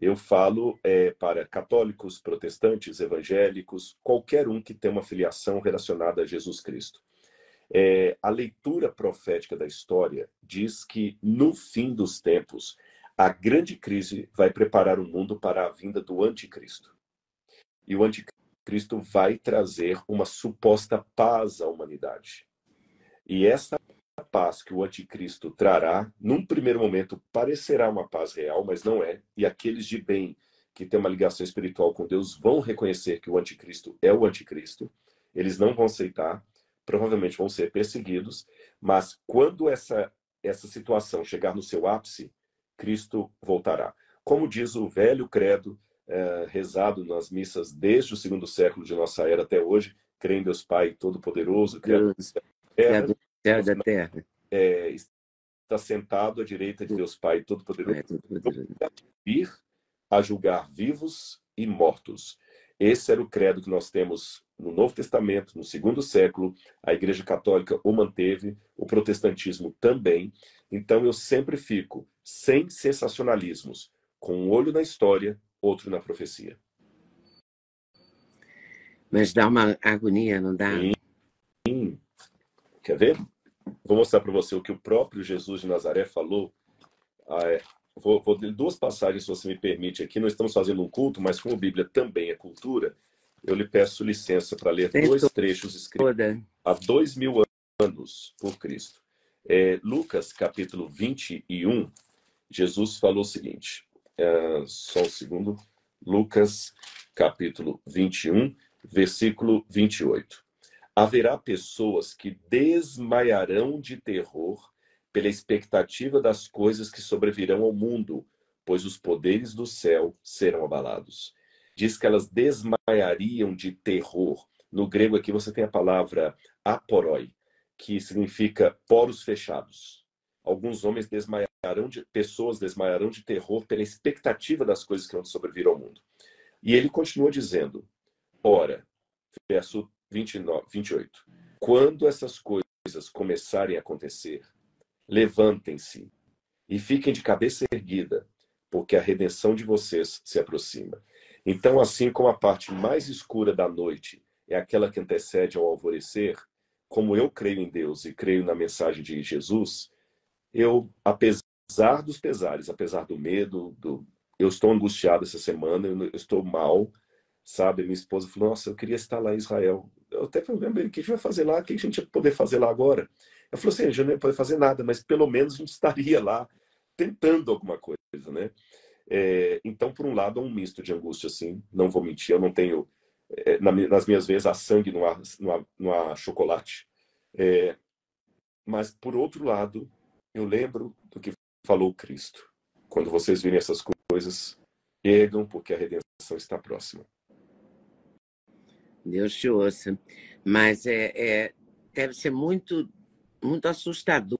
eu falo é, para católicos, protestantes, evangélicos, qualquer um que tenha uma filiação relacionada a Jesus Cristo. É, a leitura profética da história diz que no fim dos tempos, a grande crise vai preparar o mundo para a vinda do anticristo. E o anticristo vai trazer uma suposta paz à humanidade. E essa paz que o anticristo trará, num primeiro momento parecerá uma paz real, mas não é. E aqueles de bem que têm uma ligação espiritual com Deus vão reconhecer que o anticristo é o anticristo. Eles não vão aceitar, provavelmente vão ser perseguidos, mas quando essa essa situação chegar no seu ápice, Cristo voltará. Como diz o velho credo é, rezado nas missas desde o segundo século de nossa era até hoje, crê em Deus Pai Todo-Poderoso, Criador do céu terra, da terra. É, está sentado à direita de Deus Pai Todo-Poderoso, é, vir a julgar vivos e mortos. Esse era o credo que nós temos no Novo Testamento, no segundo século. A Igreja Católica o manteve, o protestantismo também. Então eu sempre fico sem sensacionalismos, com um olho na história, outro na profecia. Mas dá uma agonia, não dá? Sim. Quer ver? Vou mostrar para você o que o próprio Jesus de Nazaré falou. Ah, é. vou, vou ler duas passagens, se você me permite, aqui. Nós estamos fazendo um culto, mas como a Bíblia também é cultura, eu lhe peço licença para ler Tem dois trechos escritos há dois mil anos por Cristo. É, Lucas, capítulo 21, Jesus falou o seguinte. É, só um segundo. Lucas, capítulo 21, versículo 28 haverá pessoas que desmaiarão de terror pela expectativa das coisas que sobrevirão ao mundo, pois os poderes do céu serão abalados. Diz que elas desmaiariam de terror. No grego aqui você tem a palavra aporoi, que significa poros fechados. Alguns homens desmaiarão de pessoas desmaiarão de terror pela expectativa das coisas que vão sobrevir ao mundo. E ele continua dizendo: Ora, verso 29, 28. Quando essas coisas começarem a acontecer, levantem-se e fiquem de cabeça erguida, porque a redenção de vocês se aproxima. Então, assim como a parte mais escura da noite é aquela que antecede ao alvorecer, como eu creio em Deus e creio na mensagem de Jesus, eu, apesar dos pesares, apesar do medo, do, eu estou angustiado essa semana, eu estou mal, sabe? Minha esposa falou: Nossa, eu queria estar lá em Israel eu até falei, o que a gente vai fazer lá? O que a gente vai poder fazer lá agora? Eu falei assim, a gente não ia poder fazer nada, mas pelo menos a gente estaria lá tentando alguma coisa, né? É, então, por um lado, é um misto de angústia, assim, não vou mentir, eu não tenho, é, nas minhas vezes, há sangue, não há chocolate. É, mas, por outro lado, eu lembro do que falou Cristo. Quando vocês virem essas coisas, ergam, porque a redenção está próxima. Deus te ouça. Mas é, é, deve ser muito, muito assustador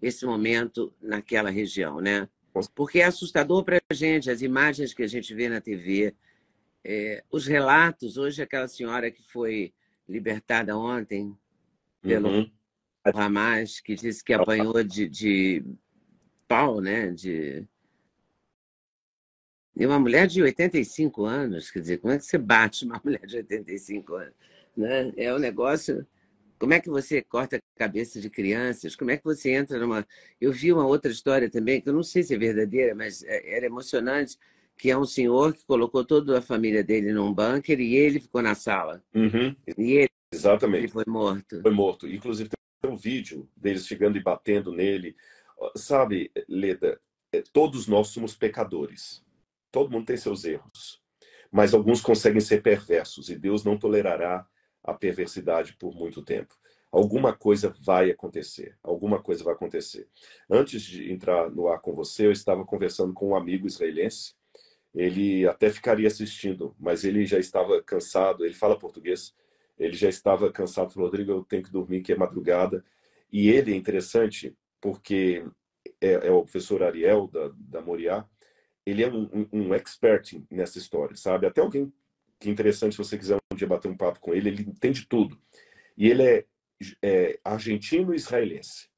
esse momento naquela região, né? Porque é assustador para a gente, as imagens que a gente vê na TV, é, os relatos. Hoje, aquela senhora que foi libertada ontem pelo uhum. Hamas, que disse que apanhou de, de pau, né? De, e uma mulher de 85 anos, quer dizer, como é que você bate uma <laughs> mulher de 85 anos? Né? É um negócio Como é que você corta a cabeça de crianças? Como é que você entra numa. Eu vi uma outra história também, que eu não sei se é verdadeira, mas é, era emocionante, que é um senhor que colocou toda a família dele num bunker e ele ficou na sala. Uhum. E ele, Exatamente. ele foi morto. Foi morto. Inclusive, tem um vídeo deles chegando e batendo nele. Sabe, Leda, é, todos nós somos pecadores. Todo mundo tem seus erros. Mas alguns conseguem ser perversos e Deus não tolerará a perversidade por muito tempo. Alguma coisa vai acontecer. Alguma coisa vai acontecer. Antes de entrar no ar com você, eu estava conversando com um amigo israelense. Ele até ficaria assistindo, mas ele já estava cansado. Ele fala português. Ele já estava cansado. Rodrigo, eu tenho que dormir, que é madrugada. E ele é interessante porque é, é o professor Ariel da, da Moriá. Ele é um, um, um expert nessa história, sabe? Até alguém que é interessante se você quiser um dia bater um papo com ele, ele entende tudo. E ele é, é argentino-israelense.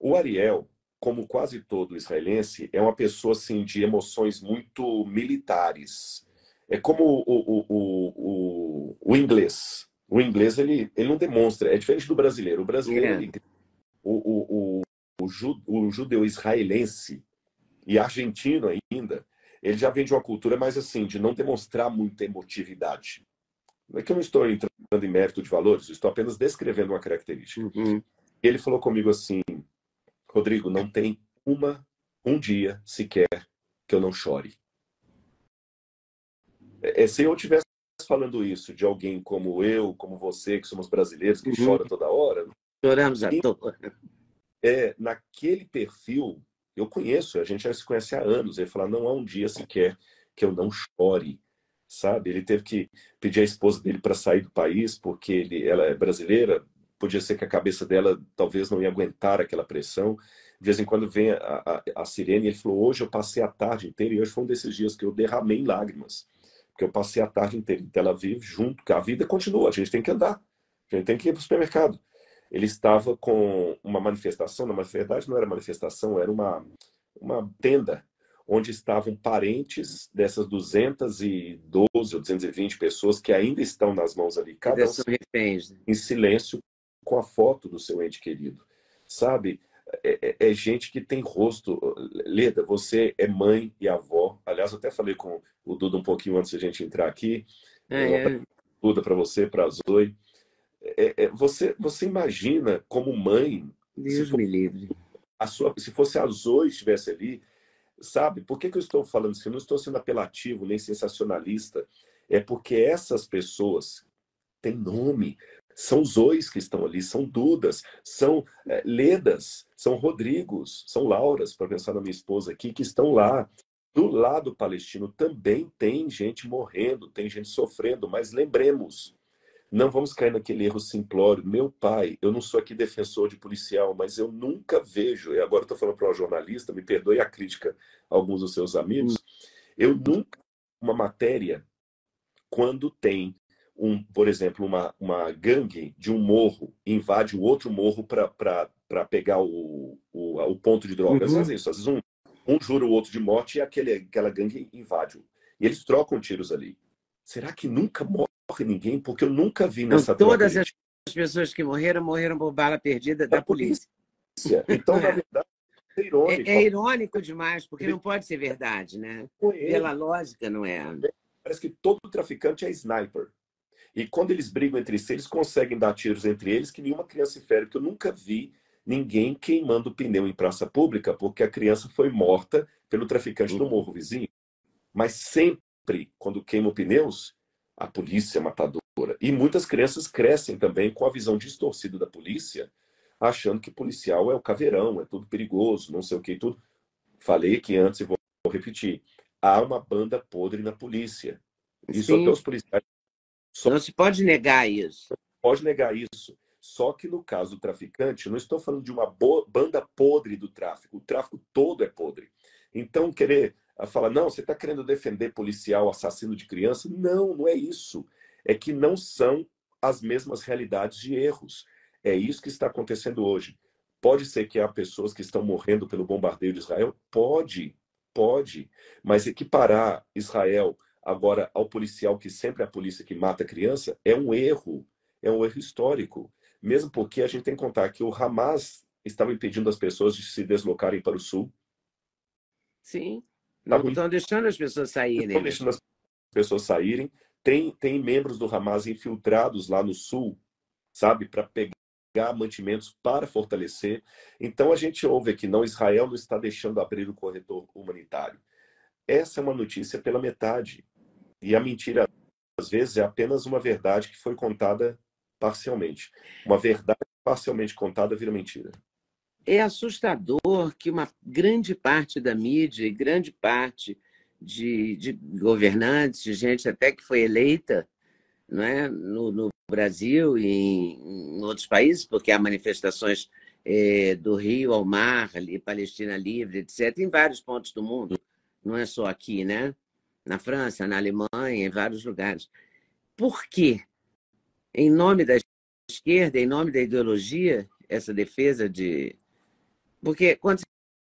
O Ariel, como quase todo israelense, é uma pessoa assim de emoções muito militares. É como o, o, o, o, o inglês. O inglês ele, ele não demonstra, é diferente do brasileiro. O brasileiro, é. ele, o, o, o, o judeu israelense e argentino ainda, ele já vem de uma cultura mais assim, de não demonstrar muita emotividade. Não é que eu não estou entrando em mérito de valores, estou apenas descrevendo uma característica. Uhum. Ele falou comigo assim, Rodrigo, não tem uma, um dia sequer que eu não chore. É, é se eu tivesse falando isso de alguém como eu, como você, que somos brasileiros, que uhum. chora toda hora. Choramos à toa. É, naquele perfil, eu conheço, a gente já se conhece há anos. Ele fala: não há um dia sequer que eu não chore, sabe? Ele teve que pedir a esposa dele para sair do país porque ele, ela é brasileira. Podia ser que a cabeça dela talvez não ia aguentar aquela pressão. De vez em quando vem a, a, a sirene e ele falou: Hoje eu passei a tarde inteira, e hoje foi um desses dias que eu derramei lágrimas, porque eu passei a tarde inteira em Tel Aviv junto, que a vida continua, a gente tem que andar, a gente tem que ir para o supermercado ele estava com uma manifestação, na verdade não era manifestação, era uma, uma tenda, onde estavam parentes dessas 212 ou 220 pessoas que ainda estão nas mãos ali, cada um né? em silêncio com a foto do seu ente querido. Sabe? É, é, é, gente que tem rosto. Leda, você é mãe e avó. Aliás, eu até falei com o Duda um pouquinho antes de a gente entrar aqui. É, é. Duda para você, para a Zoe é, é, você, você imagina como mãe. Deus for, me livre. A sua, se fosse a Zoe estivesse ali, sabe? Por que, que eu estou falando isso? Eu não estou sendo apelativo nem sensacionalista. É porque essas pessoas têm nome. São Zoes que estão ali, são Dudas, são é, Ledas, são Rodrigos, são Lauras, para pensar na minha esposa aqui, que estão lá. Do lado palestino também tem gente morrendo, tem gente sofrendo, mas lembremos, não vamos cair naquele erro simplório. Meu pai, eu não sou aqui defensor de policial, mas eu nunca vejo, e agora estou falando para uma jornalista, me perdoe a crítica a alguns dos seus amigos, eu nunca, uma matéria, quando tem, um, por exemplo, uma, uma gangue de um morro, invade o outro morro para pegar o, o, o, ponto de drogas. Uhum. Às vezes, às vezes um, um jura o outro de morte e aquele, aquela gangue invade. E eles trocam tiros ali. Será que nunca morre? Morre ninguém, porque eu nunca vi nessa Não, Todas as pessoas que morreram, morreram por bala perdida da, da polícia. polícia. Então, na <laughs> verdade, é irônico. É, é, irônico demais, porque não pode ser verdade, né? Pela lógica, não é? Parece que todo traficante é sniper. E quando eles brigam entre si, eles conseguem dar tiros entre eles que nenhuma criança infere, porque eu nunca vi ninguém queimando pneu em praça pública porque a criança foi morta pelo traficante do uhum. morro vizinho. Mas sempre, quando queimam pneus, a polícia matadora. E muitas crianças crescem também com a visão distorcida da polícia, achando que policial é o caveirão, é tudo perigoso, não sei o que tudo. Falei que antes e vou repetir. Há uma banda podre na polícia. Isso Sim. até os policiais. Só... Não se pode negar isso. Não pode negar isso. Só que no caso do traficante, não estou falando de uma banda podre do tráfico. O tráfico todo é podre. Então, querer a não, você está querendo defender policial assassino de criança? Não, não é isso. É que não são as mesmas realidades de erros. É isso que está acontecendo hoje. Pode ser que há pessoas que estão morrendo pelo bombardeio de Israel? Pode, pode. Mas equiparar Israel agora ao policial, que sempre é a polícia que mata a criança, é um erro. É um erro histórico. mesmo porque a gente tem que contar que o Hamas estava impedindo as pessoas de se deslocarem para o sul. Sim, não estão deixando as pessoas saírem. Estão né? deixando as pessoas saírem. Tem, tem membros do Hamas infiltrados lá no sul, sabe, para pegar mantimentos para fortalecer. Então a gente ouve aqui, não, Israel não está deixando abrir o corredor humanitário. Essa é uma notícia pela metade. E a mentira, às vezes, é apenas uma verdade que foi contada parcialmente. Uma verdade parcialmente contada vira mentira. É assustador que uma grande parte da mídia e grande parte de, de governantes, de gente até que foi eleita é? no, no Brasil e em, em, outros países, porque há manifestações é, do Rio ao Mar, Palestina Livre, etc., em vários pontos do mundo, não é só aqui, né? Na França, na Alemanha, em vários lugares. Por quê? Em nome da esquerda, em nome da ideologia, essa defesa de. Porque quando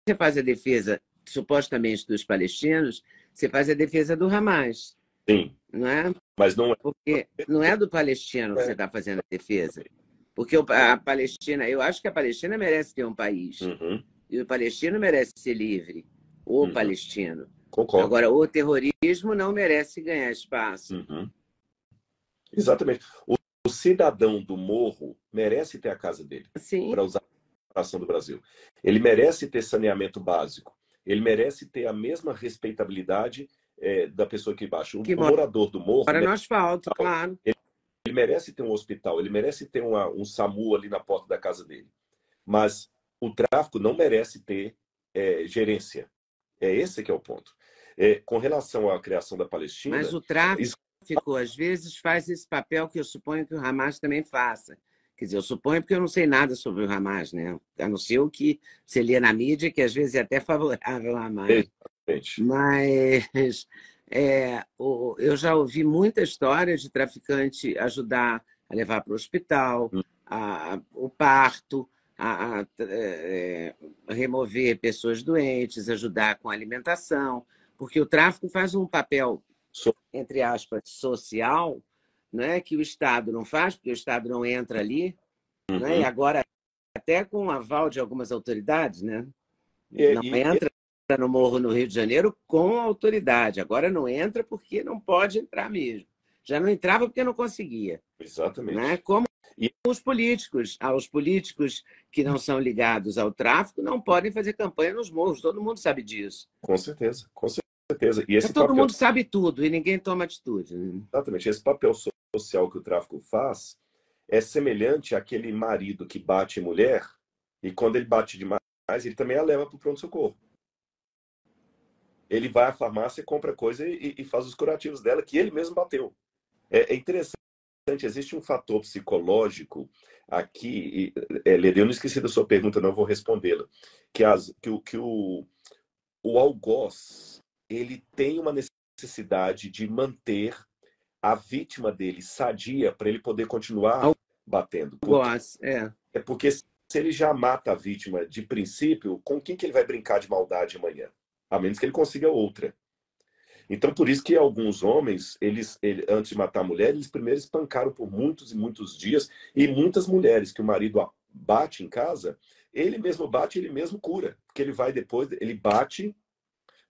você faz a defesa supostamente dos palestinos, você faz a defesa do Hamas. Sim. Não é? Mas não é. Porque não é do palestino que você está fazendo a defesa. Porque a Palestina, eu acho que a Palestina merece ter um país. Uhum. E o palestino merece ser livre. O uhum. palestino. Concordo. Agora, o terrorismo não merece ganhar espaço. Uhum. Exatamente. O, o, cidadão do morro merece ter a casa dele. Para usar a ação do Brasil. Ele merece ter saneamento básico. Ele merece ter a mesma respeitabilidade é, da pessoa que baixa. O, que morador do morro. Para no asfalto, claro. Ele, ele, merece ter um hospital, ele merece ter uma, um SAMU ali na porta da casa dele. Mas o tráfico não merece ter é, gerência. É esse que é o ponto. É, com relação à criação da Palestina. Mas o tráfico, isso... às vezes, faz esse papel que eu suponho que o Hamas também faça. Quer dizer, eu suponho porque eu não sei nada sobre o Hamas, né? A não ser o que você lê na mídia, que às vezes é até <laughs> favorável ao Hamas. Exatamente. Mas é, o, eu já ouvi muita história de traficante ajudar a levar para o hospital, hum. a, o parto, a, a, é, remover pessoas doentes, ajudar com a alimentação, porque o tráfico faz um papel, entre aspas, social né, que o Estado não faz, porque o Estado não entra ali, uhum. né, e uhum. agora até com o aval de algumas autoridades, né? E, não e, entra e... no Morro no Rio de Janeiro com autoridade, agora não entra porque não pode entrar mesmo. Já não entrava porque não conseguia. Exatamente. Né? Como e... os políticos, ah, os políticos que não são ligados ao tráfico não podem fazer campanha nos morros, todo mundo sabe disso. Com certeza, com certeza. E esse todo papel... mundo sabe tudo e ninguém toma atitude. Né? Exatamente. Esse papel social que o tráfico faz é semelhante àquele marido que bate mulher e quando ele bate demais, ele também a leva para o pronto-socorro. Ele vai à farmácia, compra coisa e, e, faz os curativos dela que ele mesmo bateu. É, é interessante, existe um fator psicológico aqui. E, é, eu não esqueci da sua pergunta, não vou respondê-la. Que, as, que, o, que o, o algoz ele tem uma necessidade de manter a vítima dele sadia para ele poder continuar batendo. Porque, é. é porque se ele já mata a vítima de princípio, com quem que ele vai brincar de maldade amanhã? A menos que ele consiga outra. Então, por isso que alguns homens, eles, ele, antes de matar a mulher, eles primeiro espancaram por muitos e muitos dias. E muitas mulheres que o marido bate em casa, ele mesmo bate, ele mesmo cura. Porque ele vai depois, ele bate,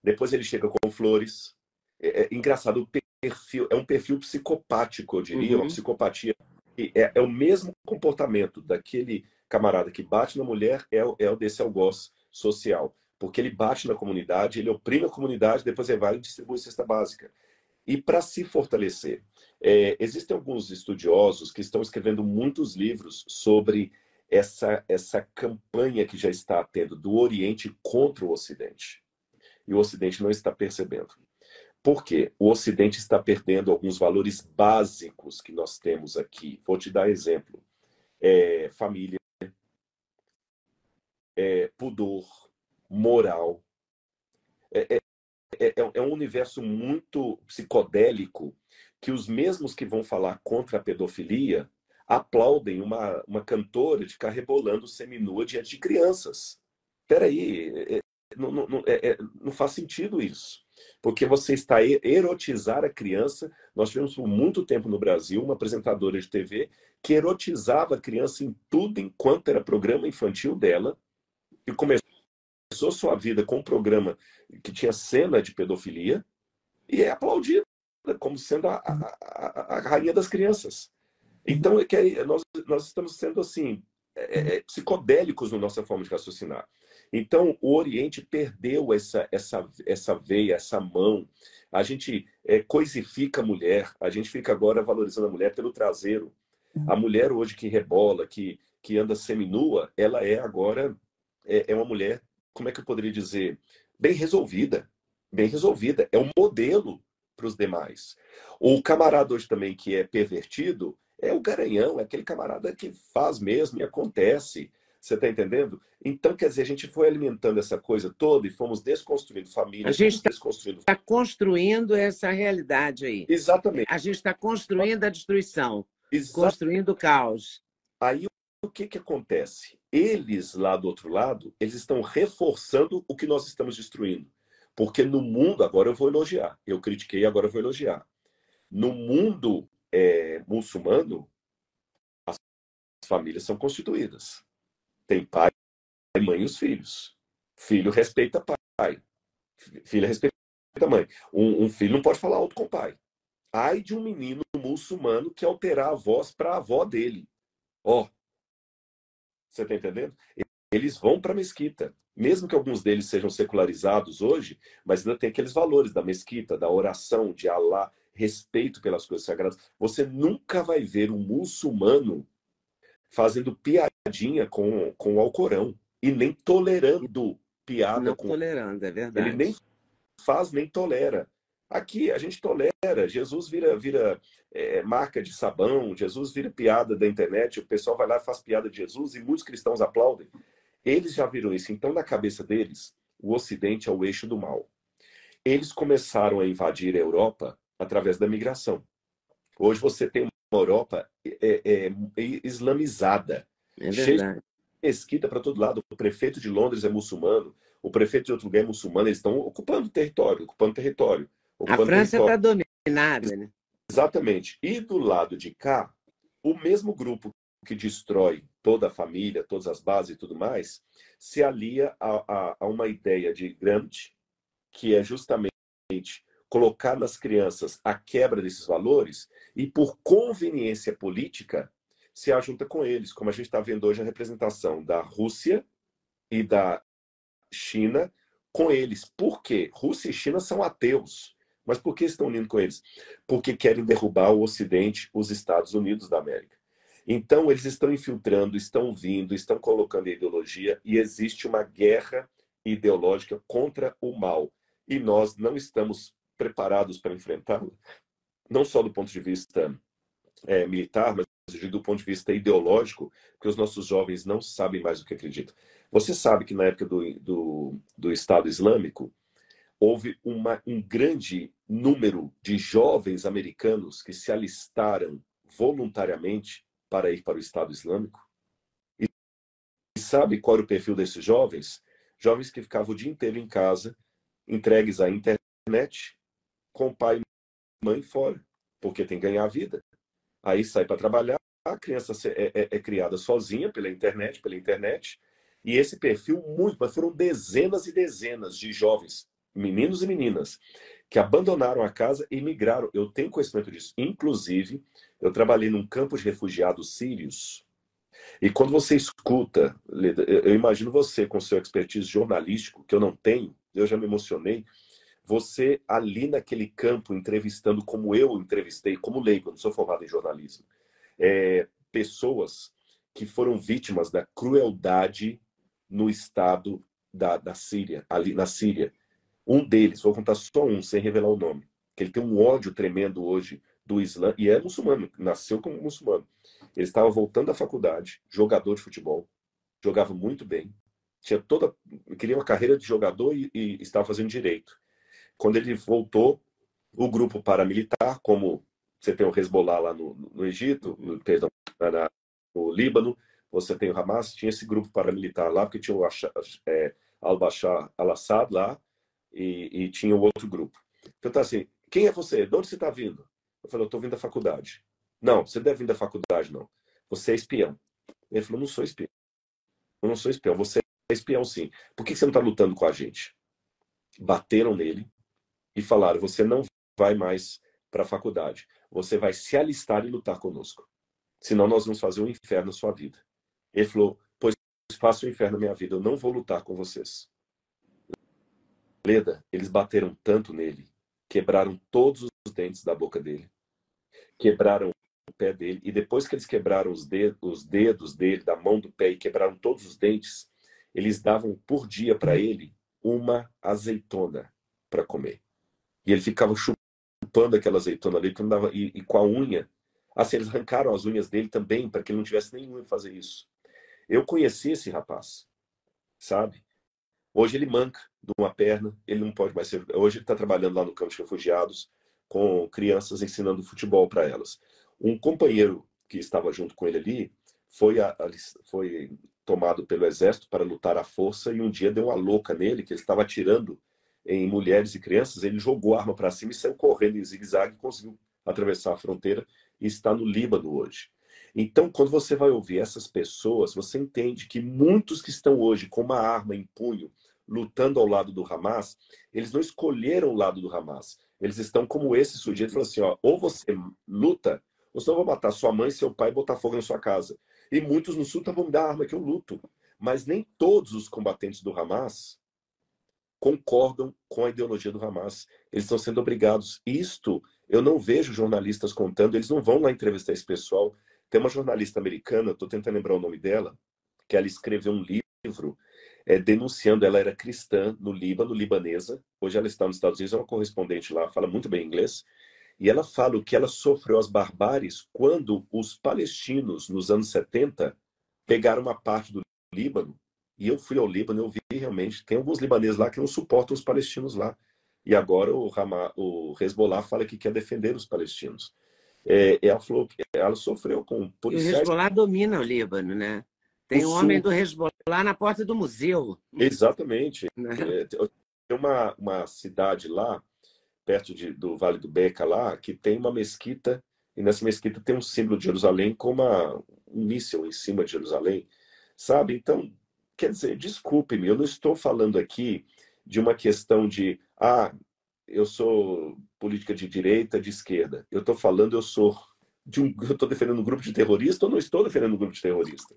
depois ele chega com flores. É, é engraçado, o perfil, é um perfil psicopático, eu diria, uhum. uma psicopatia. É, é, o mesmo comportamento daquele camarada que bate na mulher, é, é o desse algoz social. Porque ele bate na comunidade, ele oprime a comunidade, depois ele vai e distribui cesta básica. E para se fortalecer, é, existem alguns estudiosos que estão escrevendo muitos livros sobre essa, essa campanha que já está tendo do Oriente contra o Ocidente. E o Ocidente não está percebendo. Porque o Ocidente está perdendo alguns valores básicos que nós temos aqui. Vou te dar exemplo: é, família, é, pudor, moral. É, é, é, é, um universo muito psicodélico que os mesmos que vão falar contra a pedofilia aplaudem uma, uma cantora de ficar rebolando seminua diante de crianças. Peraí, é, não, não, é, não faz sentido isso. Porque você está erotizar a criança. Nós tivemos por muito tempo no Brasil uma apresentadora de TV que erotizava a criança em tudo enquanto era programa infantil dela e começou sua vida com um programa que tinha cena de pedofilia e é aplaudida como sendo a, a, a, a rainha das crianças. Então, é que nós, nós estamos sendo assim é, é, psicodélicos na nossa forma de raciocinar. Então, o Oriente perdeu essa, essa, essa veia, essa mão. A gente é, coisifica a mulher, a gente fica agora valorizando a mulher pelo traseiro. A uhum. mulher hoje que rebola, que, que anda seminua, ela é agora é, é uma mulher, como é que eu poderia dizer, bem resolvida. Bem resolvida. É um modelo para os demais. O camarada hoje também que é pervertido é o garanhão, é aquele camarada que faz mesmo e acontece. Você está entendendo? Então, quer dizer, a gente foi alimentando essa coisa toda e fomos desconstruindo família. A gente está desconstruindo... Tá construindo essa realidade aí. Exatamente. A gente está construindo a destruição, construindo o caos. Aí o que, que acontece? Eles, lá do outro lado, eles estão reforçando o que nós estamos destruindo. Porque no mundo, agora eu vou elogiar. Eu critiquei, agora eu vou elogiar. No mundo é, muçulmano, as famílias são constituídas. Tem pai, mãe e os filhos. Filho respeita pai. Filha respeita mãe. Um, um filho não pode falar alto com o pai. Ai de um menino muçulmano que alterar a voz para a avó dele. Ó, oh, você está entendendo? Eles vão para a mesquita. Mesmo que alguns deles sejam secularizados hoje, mas ainda tem aqueles valores da mesquita, da oração, de Alá, respeito pelas coisas sagradas. Você nunca vai ver um muçulmano fazendo piadinha com, com o Alcorão e nem tolerando piada Não com. tolerando, é verdade. Ele nem faz nem tolera. Aqui a gente tolera. Jesus vira, vira é, marca de sabão, Jesus vira piada da internet, o pessoal vai lá e faz piada de Jesus e muitos cristãos aplaudem. Eles já viram isso. Então, na cabeça deles, o Ocidente é o eixo do mal. Eles começaram a invadir a Europa através da migração. Hoje você tem uma Europa é, é, é islamizada. É cheia de mesquita para todo lado. O prefeito de Londres é muçulmano, o prefeito de outro lugar é muçulmano. Eles estão ocupando território, ocupando território. Ocupando a França está dominada, né? Exatamente. E do lado de cá, o mesmo grupo que destrói toda a família, todas as bases e tudo mais, se alia a, a, a uma ideia de Gramsci, que é justamente colocar nas crianças a quebra desses valores e, por conveniência política, se ajunta com eles, como a gente está vendo hoje a representação da Rússia e da China com eles. Por quê? Rússia e China são ateus. Mas por que estão unindo com eles? Porque querem derrubar o Ocidente, os Estados Unidos da América. Então, eles estão infiltrando, estão vindo, estão colocando ideologia e existe uma guerra ideológica contra o mal. E nós não estamos preparados para enfrentá-la, não só do ponto de vista é, militar, mas do ponto de vista ideológico, porque os nossos jovens não sabem mais o que acreditam. Você sabe que na época do, do, do Estado Islâmico, houve uma, um grande número de jovens americanos que se alistaram voluntariamente para ir para o Estado Islâmico. E sabe qual era o perfil desses jovens? Jovens que ficavam o dia inteiro em casa, entregues à internet, com pai e mãe fora, porque tem que ganhar a vida. Aí sai para trabalhar, a criança é, é, é, criada sozinha pela internet, pela internet, e esse perfil muito, mas foram dezenas e dezenas de jovens, meninos e meninas, que abandonaram a casa e migraram. Eu tenho conhecimento disso. Inclusive, eu trabalhei num campo de refugiados sírios. E quando você escuta, eu imagino você com seu expertise jornalístico, que eu não tenho, eu já me emocionei, você ali naquele campo entrevistando como eu entrevistei, como leigo, não sou formado em jornalismo, é, pessoas que foram vítimas da crueldade no estado da, da Síria, ali na Síria. Um deles, vou contar só um, sem revelar o nome, que ele tem um ódio tremendo hoje do Islã, e é muçulmano, nasceu como muçulmano. Ele estava voltando da faculdade, jogador de futebol, jogava muito bem, tinha toda, queria uma carreira de jogador e, e estava fazendo direito. Quando ele voltou, o grupo paramilitar, como você tem o Hezbollah lá no, no Egito, perdão, na, no Líbano, você tem o Hamas, tinha esse grupo paramilitar lá, porque tinha o é, al-Bashar al-Assad lá, e, e tinha o outro grupo. Então tá assim, quem é você? De onde você está vindo? Eu falei, eu estou vindo da faculdade. Não, você deve vir da faculdade, não. Você é espião. Ele falou, não sou espião. Eu não sou espião, você é espião sim. Por que você não está lutando com a gente? Bateram nele e falaram, você não vai mais para a faculdade. Você vai se alistar e lutar conosco. Senão nós vamos fazer um inferno na sua vida. Ele falou, pois faça o um inferno na minha vida, eu não vou lutar com vocês. Leda, eles bateram tanto nele, quebraram todos os dentes da boca dele, quebraram o pé dele, e depois que eles quebraram os dedos, os dedos dele, da mão do pé, e quebraram todos os dentes, eles davam por dia para ele uma azeitona para comer. E ele ficava chupando aquela azeitona ali, dava, e, e, com a unha. Assim, eles arrancaram as unhas dele também, para que ele não tivesse nenhum fazer isso. Eu conheci esse rapaz, sabe? Hoje ele manca de uma perna, ele não pode mais ser. Hoje ele está trabalhando lá no campo de refugiados com crianças ensinando futebol para elas. Um companheiro que estava junto com ele ali foi, a, foi tomado pelo exército para lutar à força e um dia deu uma louca nele, que ele estava atirando em mulheres e crianças, ele jogou a arma para cima e saiu correndo em zigue-zague e conseguiu atravessar a fronteira e está no Líbano hoje. Então, quando você vai ouvir essas pessoas, você entende que muitos que estão hoje com uma arma em punho, lutando ao lado do Hamas, eles não escolheram o lado do Hamas. Eles estão como esse sujeito, falando assim, ó, ou você luta, ou senão eu vou matar sua mãe, seu pai e botar fogo na sua casa. E muitos no sul estavam me dar arma que eu luto. Mas nem todos os combatentes do Hamas concordam com a ideologia do Hamas. Eles estão sendo obrigados. Isto eu não vejo jornalistas contando, eles não vão lá entrevistar esse pessoal. Tem uma jornalista americana, estou tentando lembrar o nome dela, que ela escreveu um livro é, denunciando, ela era cristã no Líbano, libanesa, hoje ela está nos Estados Unidos, é uma correspondente lá, fala muito bem inglês, e ela fala que ela sofreu as barbáries quando os palestinos, nos anos 70, pegaram uma parte do Líbano. E eu fui ao Líbano, eu vi realmente, tem alguns libaneses lá que não suportam os palestinos lá. E agora o, Hamas, o Hezbollah fala que quer defender os palestinos. É, ela falou que ela sofreu com policiais. E o Hezbollah domina o Líbano, né? Tem o um sul... homem do Hezbollah na porta do museu. Exatamente. <laughs> Né? É, tem uma, uma cidade lá, perto de, do Vale do Beca lá, que tem uma mesquita, e nessa mesquita tem um símbolo de Jerusalém com uma, um míssil em cima de Jerusalém, sabe? Então, quer dizer, desculpe-me, eu não estou falando aqui de uma questão de, ah, eu sou política de direita, de esquerda. Eu estou falando, eu sou de um, eu estou defendendo um grupo de terrorista ou não estou defendendo um grupo de terrorista?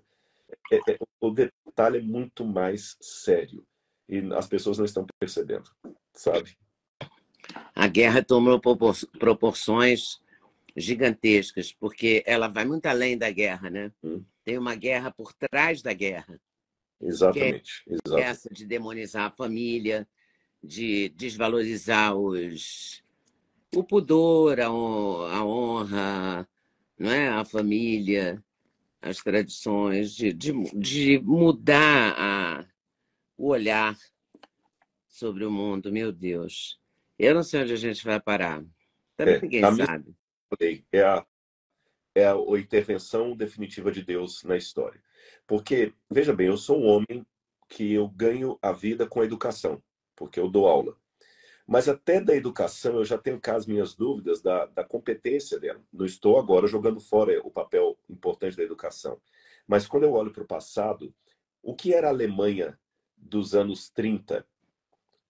É, é, o detalhe é muito mais sério e as pessoas não estão percebendo, sabe? a guerra tomou proporções gigantescas, porque ela vai muito além da guerra, né? Hum. Tem uma guerra por trás da guerra. Exatamente. É exatamente. Essa de demonizar a família, de desvalorizar os o pudor, a honra, não é? a família, as tradições, de, de, de mudar a, o olhar sobre o mundo, meu Deus. Eu não sei onde a gente vai parar. Também é, ninguém sabe. É a, é a intervenção definitiva de Deus na história. Porque, veja bem, eu sou um homem que eu ganho a vida com a educação, porque eu dou aula. Mas até da educação eu já tenho cá as minhas dúvidas da, da competência dela. Não estou agora jogando fora o papel importante da educação. Mas quando eu olho para o passado, o que era a Alemanha dos anos 30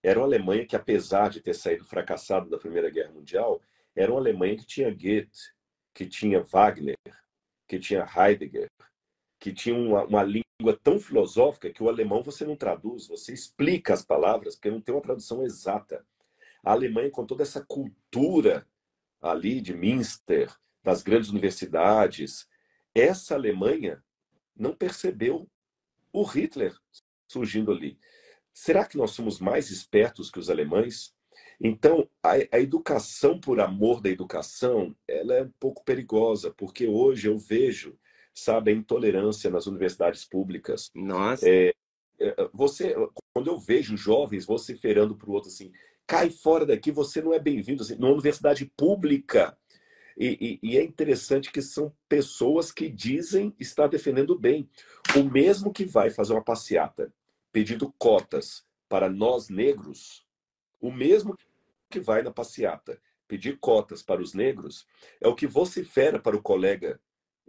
era uma Alemanha que, apesar de ter saído fracassado da Primeira Guerra Mundial, era uma Alemanha que tinha Goethe, que tinha Wagner, que tinha Heidegger, que tinha uma, uma, língua tão filosófica que o alemão você não traduz, você explica as palavras, porque não tem uma tradução exata. A Alemanha, com toda essa cultura ali de Münster, das grandes universidades, essa Alemanha não percebeu o Hitler surgindo ali. Será que nós somos mais espertos que os alemães? Então, a, a, educação por amor da educação, ela é um pouco perigosa, porque hoje eu vejo, sabe, a intolerância nas universidades públicas. Nossa. É, é você, quando eu vejo jovens vociferando para o outro assim, cai fora daqui, você não é bem-vindo. Assim, numa universidade pública, e, e, e, é interessante que são pessoas que dizem estar defendendo bem. O mesmo que vai fazer uma passeata pedindo cotas para nós negros, O mesmo que vai na passeata pedir cotas para os negros é o que vocifera para o colega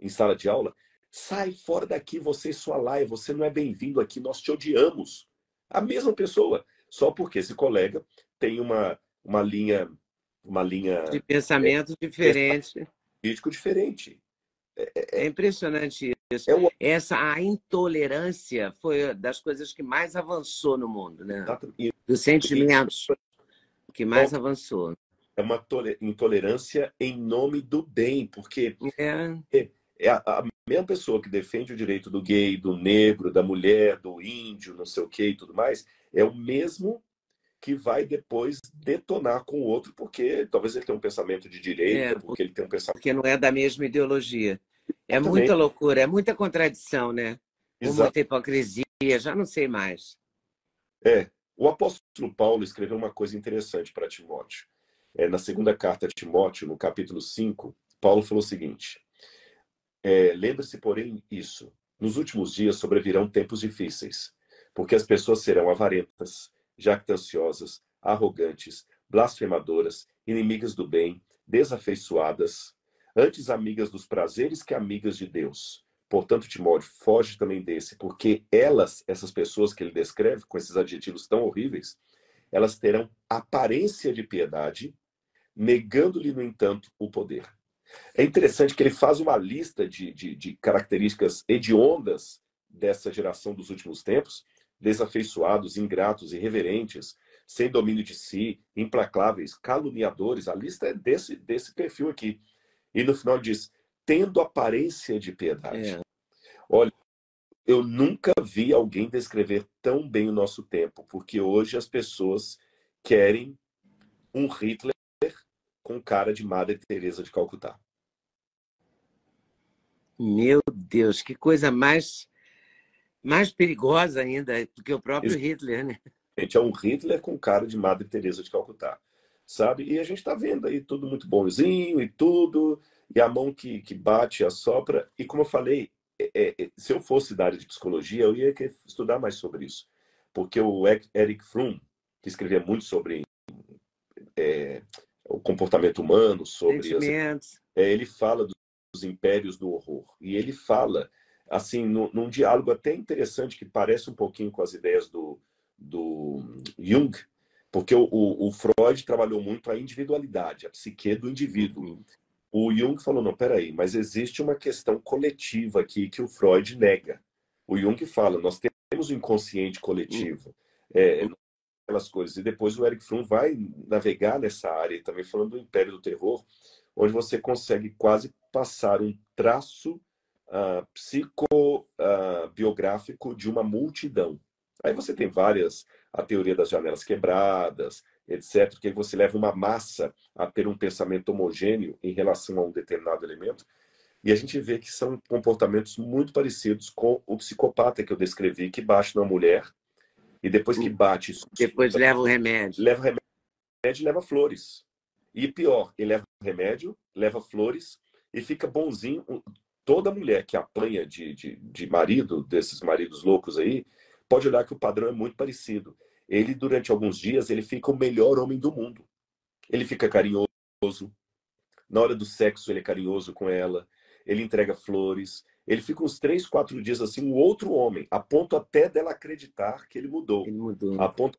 em sala de aula. Sai fora daqui, você e sua laia, você não é bem-vindo aqui, nós te odiamos. A mesma pessoa, só porque esse colega tem uma, uma linha uma linha de pensamento é, diferente, político diferente. É, é, é impressionante isso. É. Essa a intolerância foi das coisas que mais avançou no mundo, né? Dos sentimentos que mais avançou. É uma intolerância em nome do bem, porque é, é, a, a, mesma pessoa que defende o direito do gay, do negro, da mulher, do índio, não sei o que e tudo mais, é o mesmo que vai depois detonar com o outro, porque talvez ele tenha um pensamento de direita, é, porque ele tem um pensamento. Porque não é da mesma ideologia. É muita loucura, é muita contradição, né? Exato. Muita hipocrisia, já não sei mais. É. O apóstolo Paulo escreveu uma coisa interessante para Timóteo. É, na segunda carta de Timóteo, no capítulo 5, Paulo falou o seguinte: é, Lembre-se, porém, isso. Nos últimos dias sobrevirão tempos difíceis, porque as pessoas serão avarentas, jactanciosas, arrogantes, blasfemadoras, inimigas do bem, desafeiçoadas, antes amigas dos prazeres que amigas de Deus. Portanto, Timóteo, foge também desse, porque elas, essas pessoas que ele descreve com esses adjetivos tão horríveis, elas terão aparência de piedade, negando-lhe, no entanto, o poder. É interessante que ele faz uma lista de, de, de características hediondas dessa geração dos últimos tempos, desafeiçoados, ingratos, irreverentes, sem domínio de si, implacáveis, caluniadores. A lista é desse, desse perfil aqui. E no final diz: tendo aparência de piedade. É. Olha, eu nunca vi alguém descrever tão bem o nosso tempo, porque hoje as pessoas querem um Hitler com cara de Madre Teresa de Calcutá. Meu Deus, que coisa mais mais perigosa ainda do que o próprio Isso. Hitler, né? Gente, é um Hitler com cara de Madre Teresa de Calcutá, sabe? E a gente está vendo aí tudo muito bonzinho e tudo, e a mão que, que bate, assopra. E como eu falei, é, é, é se eu fosse da área de psicologia, eu ia estudar mais sobre isso. Porque o Eric Fromm, que escrevia muito sobre é, o comportamento humano, sobre... As, é, ele fala dos impérios do horror. E ele fala assim, no, num diálogo até interessante que parece um pouquinho com as ideias do, do Jung, porque o, o, o Freud trabalhou muito a individualidade, a psique do indivíduo. Uhum. O Jung falou, não, peraí, mas existe uma questão coletiva aqui que o Freud nega. O Jung fala, nós temos o um inconsciente coletivo. Uhum. É, aquelas coisas. E depois o Eric Fromm vai navegar nessa área, também falando do Império do Terror, onde você consegue quase passar um traço uh, psicobiográfico uh, de uma multidão. Aí você tem várias, a teoria das janelas quebradas, etc., que você leva uma massa a ter um pensamento homogêneo em relação a um determinado elemento. E a gente vê que são comportamentos muito parecidos com o psicopata que eu descrevi, que bate na mulher e depois que bate. Depois leva o remédio. Leva o remédio e leva flores. E pior, ele leva remédio, leva flores e fica bonzinho toda mulher que apanha de, de, de marido, desses maridos loucos aí, pode olhar que o padrão é muito parecido. Ele, durante alguns dias, ele fica o melhor homem do mundo. Ele fica carinhoso. Na hora do sexo, ele é carinhoso com ela. Ele entrega flores. Ele fica uns três, quatro dias assim, um outro homem, a ponto até dela acreditar que ele mudou. Ele mudou. A ponto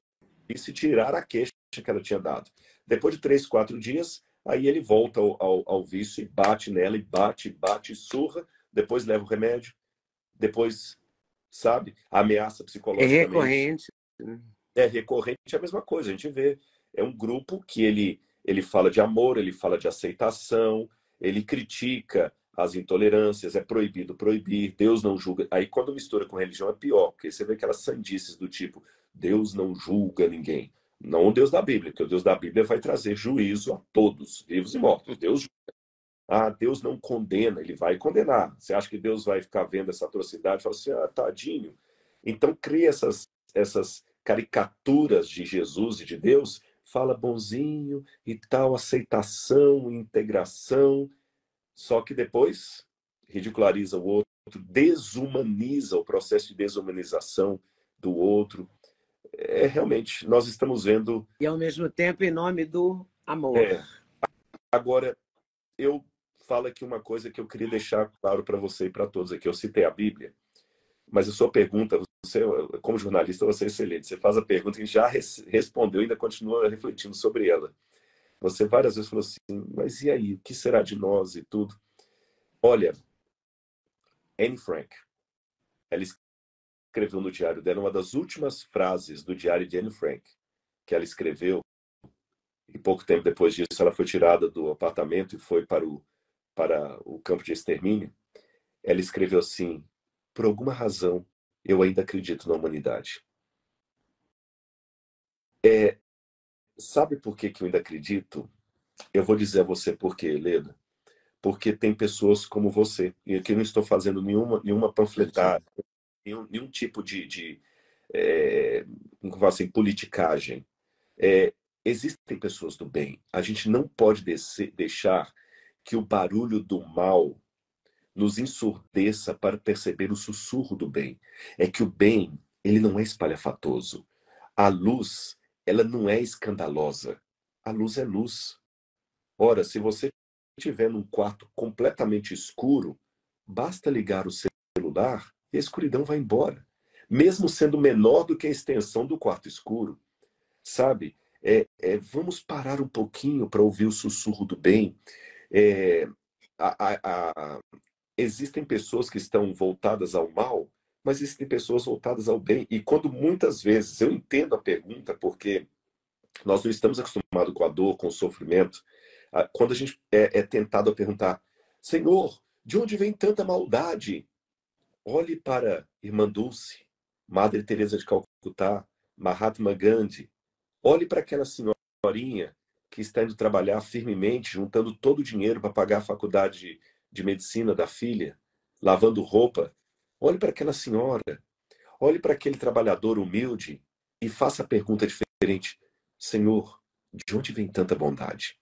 de se tirar a queixa que ela tinha dado. Depois de três, quatro dias, Aí ele volta ao, ao, ao vício e bate nela, e bate, bate, surra, depois leva o remédio, depois, sabe, ameaça psicológica. É recorrente. Né? É recorrente, é a mesma coisa. A gente vê, é um grupo que ele, ele fala de amor, ele fala de aceitação, ele critica as intolerâncias, é proibido proibir, Deus não julga. Aí quando mistura com religião é pior, porque você vê aquelas sandices do tipo, Deus não julga ninguém. Não o Deus da Bíblia, porque o Deus da Bíblia vai trazer juízo a todos, vivos e mortos. Deus ah, Deus não condena, ele vai condenar. Você acha que Deus vai ficar vendo essa atrocidade e fala assim, ah, tadinho. Então cria essas, essas caricaturas de Jesus e de Deus, fala bonzinho e tal, aceitação, integração, só que depois ridiculariza o outro, desumaniza o processo de desumanização do outro, é realmente, nós estamos vendo. E ao mesmo tempo em nome do amor. É. Agora, eu falo aqui uma coisa que eu queria deixar claro para você e para todos aqui. Eu citei a Bíblia, mas a sua pergunta, você, como jornalista, você é excelente. Você faz a pergunta e já respondeu e ainda continua refletindo sobre ela. Você várias vezes falou assim, mas e aí? O que será de nós e tudo? Olha, Anne Frank, ela escreveu no diário dela uma das últimas frases do diário de Anne Frank, que ela escreveu, e pouco tempo depois disso ela foi tirada do apartamento e foi para o, para o campo de extermínio. Ela escreveu assim: por alguma razão, eu ainda acredito na humanidade. É, sabe por que, que eu ainda acredito? Eu vou dizer a você por quê, Leda porque tem pessoas como você. E aqui não estou fazendo nenhuma, nenhuma panfletagem, nenhum, nenhum tipo de, de é, como assim, politicagem. É, existem pessoas do bem. A gente não pode descer, deixar que o barulho do mal nos ensurdeça para perceber o sussurro do bem. É que o bem, ele não é espalhafatoso. A luz, ela não é escandalosa. A luz é luz. Ora, se você estiver num quarto completamente escuro, basta ligar o celular e a escuridão vai embora, mesmo sendo menor do que a extensão do quarto escuro. Sabe? É, é, vamos parar um pouquinho para ouvir o sussurro do bem. É, a, a, a, existem pessoas que estão voltadas ao mal, mas existem pessoas voltadas ao bem. E quando muitas vezes eu entendo a pergunta, porque nós não estamos acostumados com a dor, com o sofrimento, quando a gente é, é tentado a perguntar, Senhor, de onde vem tanta maldade? Olhe para Irmã Dulce, Madre Teresa de Calcutá, Mahatma Gandhi. Olhe para aquela senhorinha que está indo trabalhar firmemente, juntando todo o dinheiro para pagar a faculdade de, medicina da filha, lavando roupa. Olhe para aquela senhora. Olhe para aquele trabalhador humilde e faça a pergunta diferente: Senhor, de onde vem tanta bondade?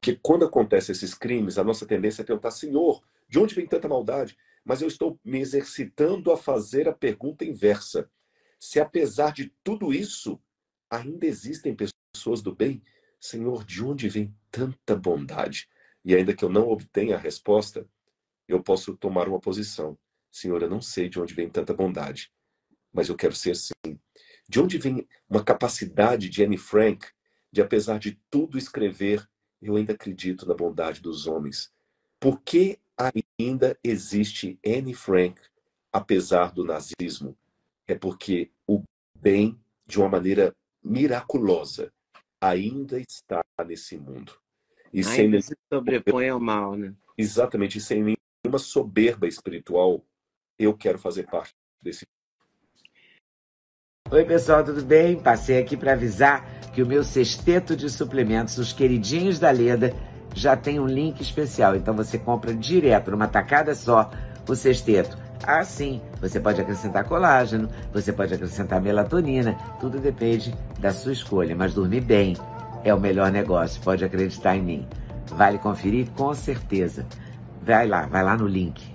que quando acontecem esses crimes, a nossa tendência é perguntar, Senhor, de onde vem tanta maldade? Mas eu estou me exercitando a fazer a pergunta inversa. Se apesar de tudo isso, ainda existem pessoas do bem, Senhor, de onde vem tanta bondade? E ainda que eu não obtenha a resposta, eu posso tomar uma posição. Senhor, eu não sei de onde vem tanta bondade, mas eu quero ser assim. De onde vem uma capacidade de Anne Frank de, apesar de tudo, escrever eu ainda acredito na bondade dos homens. Por que ainda existe Anne Frank, apesar do nazismo? É porque o bem, de uma maneira miraculosa, ainda está nesse mundo. E ainda sem se sobrepõe ao mal, né? Exatamente, e sem nenhuma soberba espiritual, eu quero fazer parte desse Oi, pessoal, tudo bem? Passei aqui para avisar que o meu sexteto de suplementos, os queridinhos da Leda, já tem um link especial. Então você compra direto, numa tacada só, o sexteto. Ah, sim, você pode acrescentar colágeno, você pode acrescentar melatonina, tudo depende da sua escolha. Mas dormir bem é o melhor negócio, pode acreditar em mim. Vale conferir com certeza. Vai lá, vai lá no link.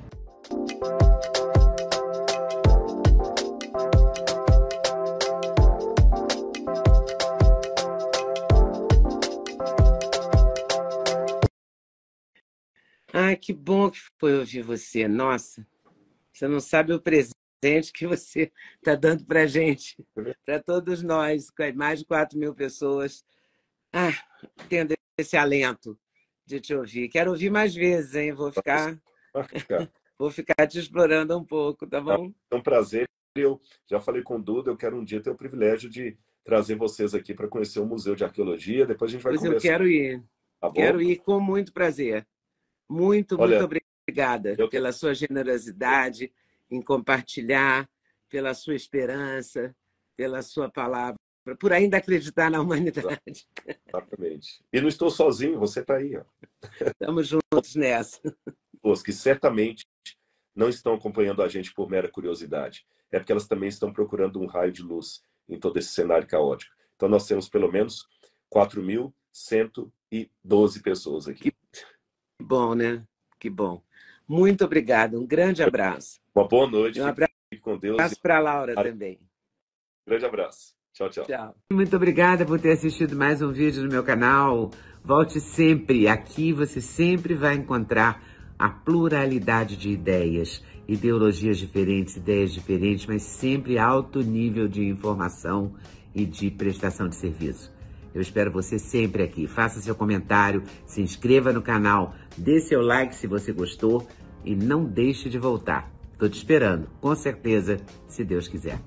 Ai, que bom que foi ouvir você. Nossa, você não sabe o presente que você está dando para gente, para todos nós, mais de 4 mil pessoas. Ah, tendo esse alento de te ouvir. Quero ouvir mais vezes, hein? Vou ficar, <laughs> vou ficar te explorando um pouco, tá bom? É um prazer. Eu já falei com o Duda, eu quero um dia ter o privilégio de trazer vocês aqui para conhecer o Museu de Arqueologia. Depois a gente vai pois conversar. eu quero ir. Tá quero ir com muito prazer. Muito, Olha, muito obrigada eu... pela sua generosidade em compartilhar, pela sua esperança, pela sua palavra, por ainda acreditar na humanidade. Exatamente. E não estou sozinho, você está aí. Ó. Estamos juntos nessa. Os que certamente não estão acompanhando a gente por mera curiosidade. É porque elas também estão procurando um raio de luz em todo esse cenário caótico. Então, nós temos pelo menos 4.112 pessoas aqui. Que que bom, né? Que bom. Muito obrigada. Um grande abraço. Uma boa noite. Um abraço, com Deus. abraço para a Laura também. Grande abraço. Tchau, tchau. Tchau. Muito obrigada por ter assistido mais um vídeo no meu canal. Volte sempre. Aqui você sempre vai encontrar a pluralidade de ideias, ideologias diferentes, ideias diferentes, mas sempre alto nível de informação e de prestação de serviço. Eu espero você sempre aqui. Faça seu comentário, se inscreva no canal, dê seu like se você gostou e não deixe de voltar. Estou te esperando, com certeza, se Deus quiser.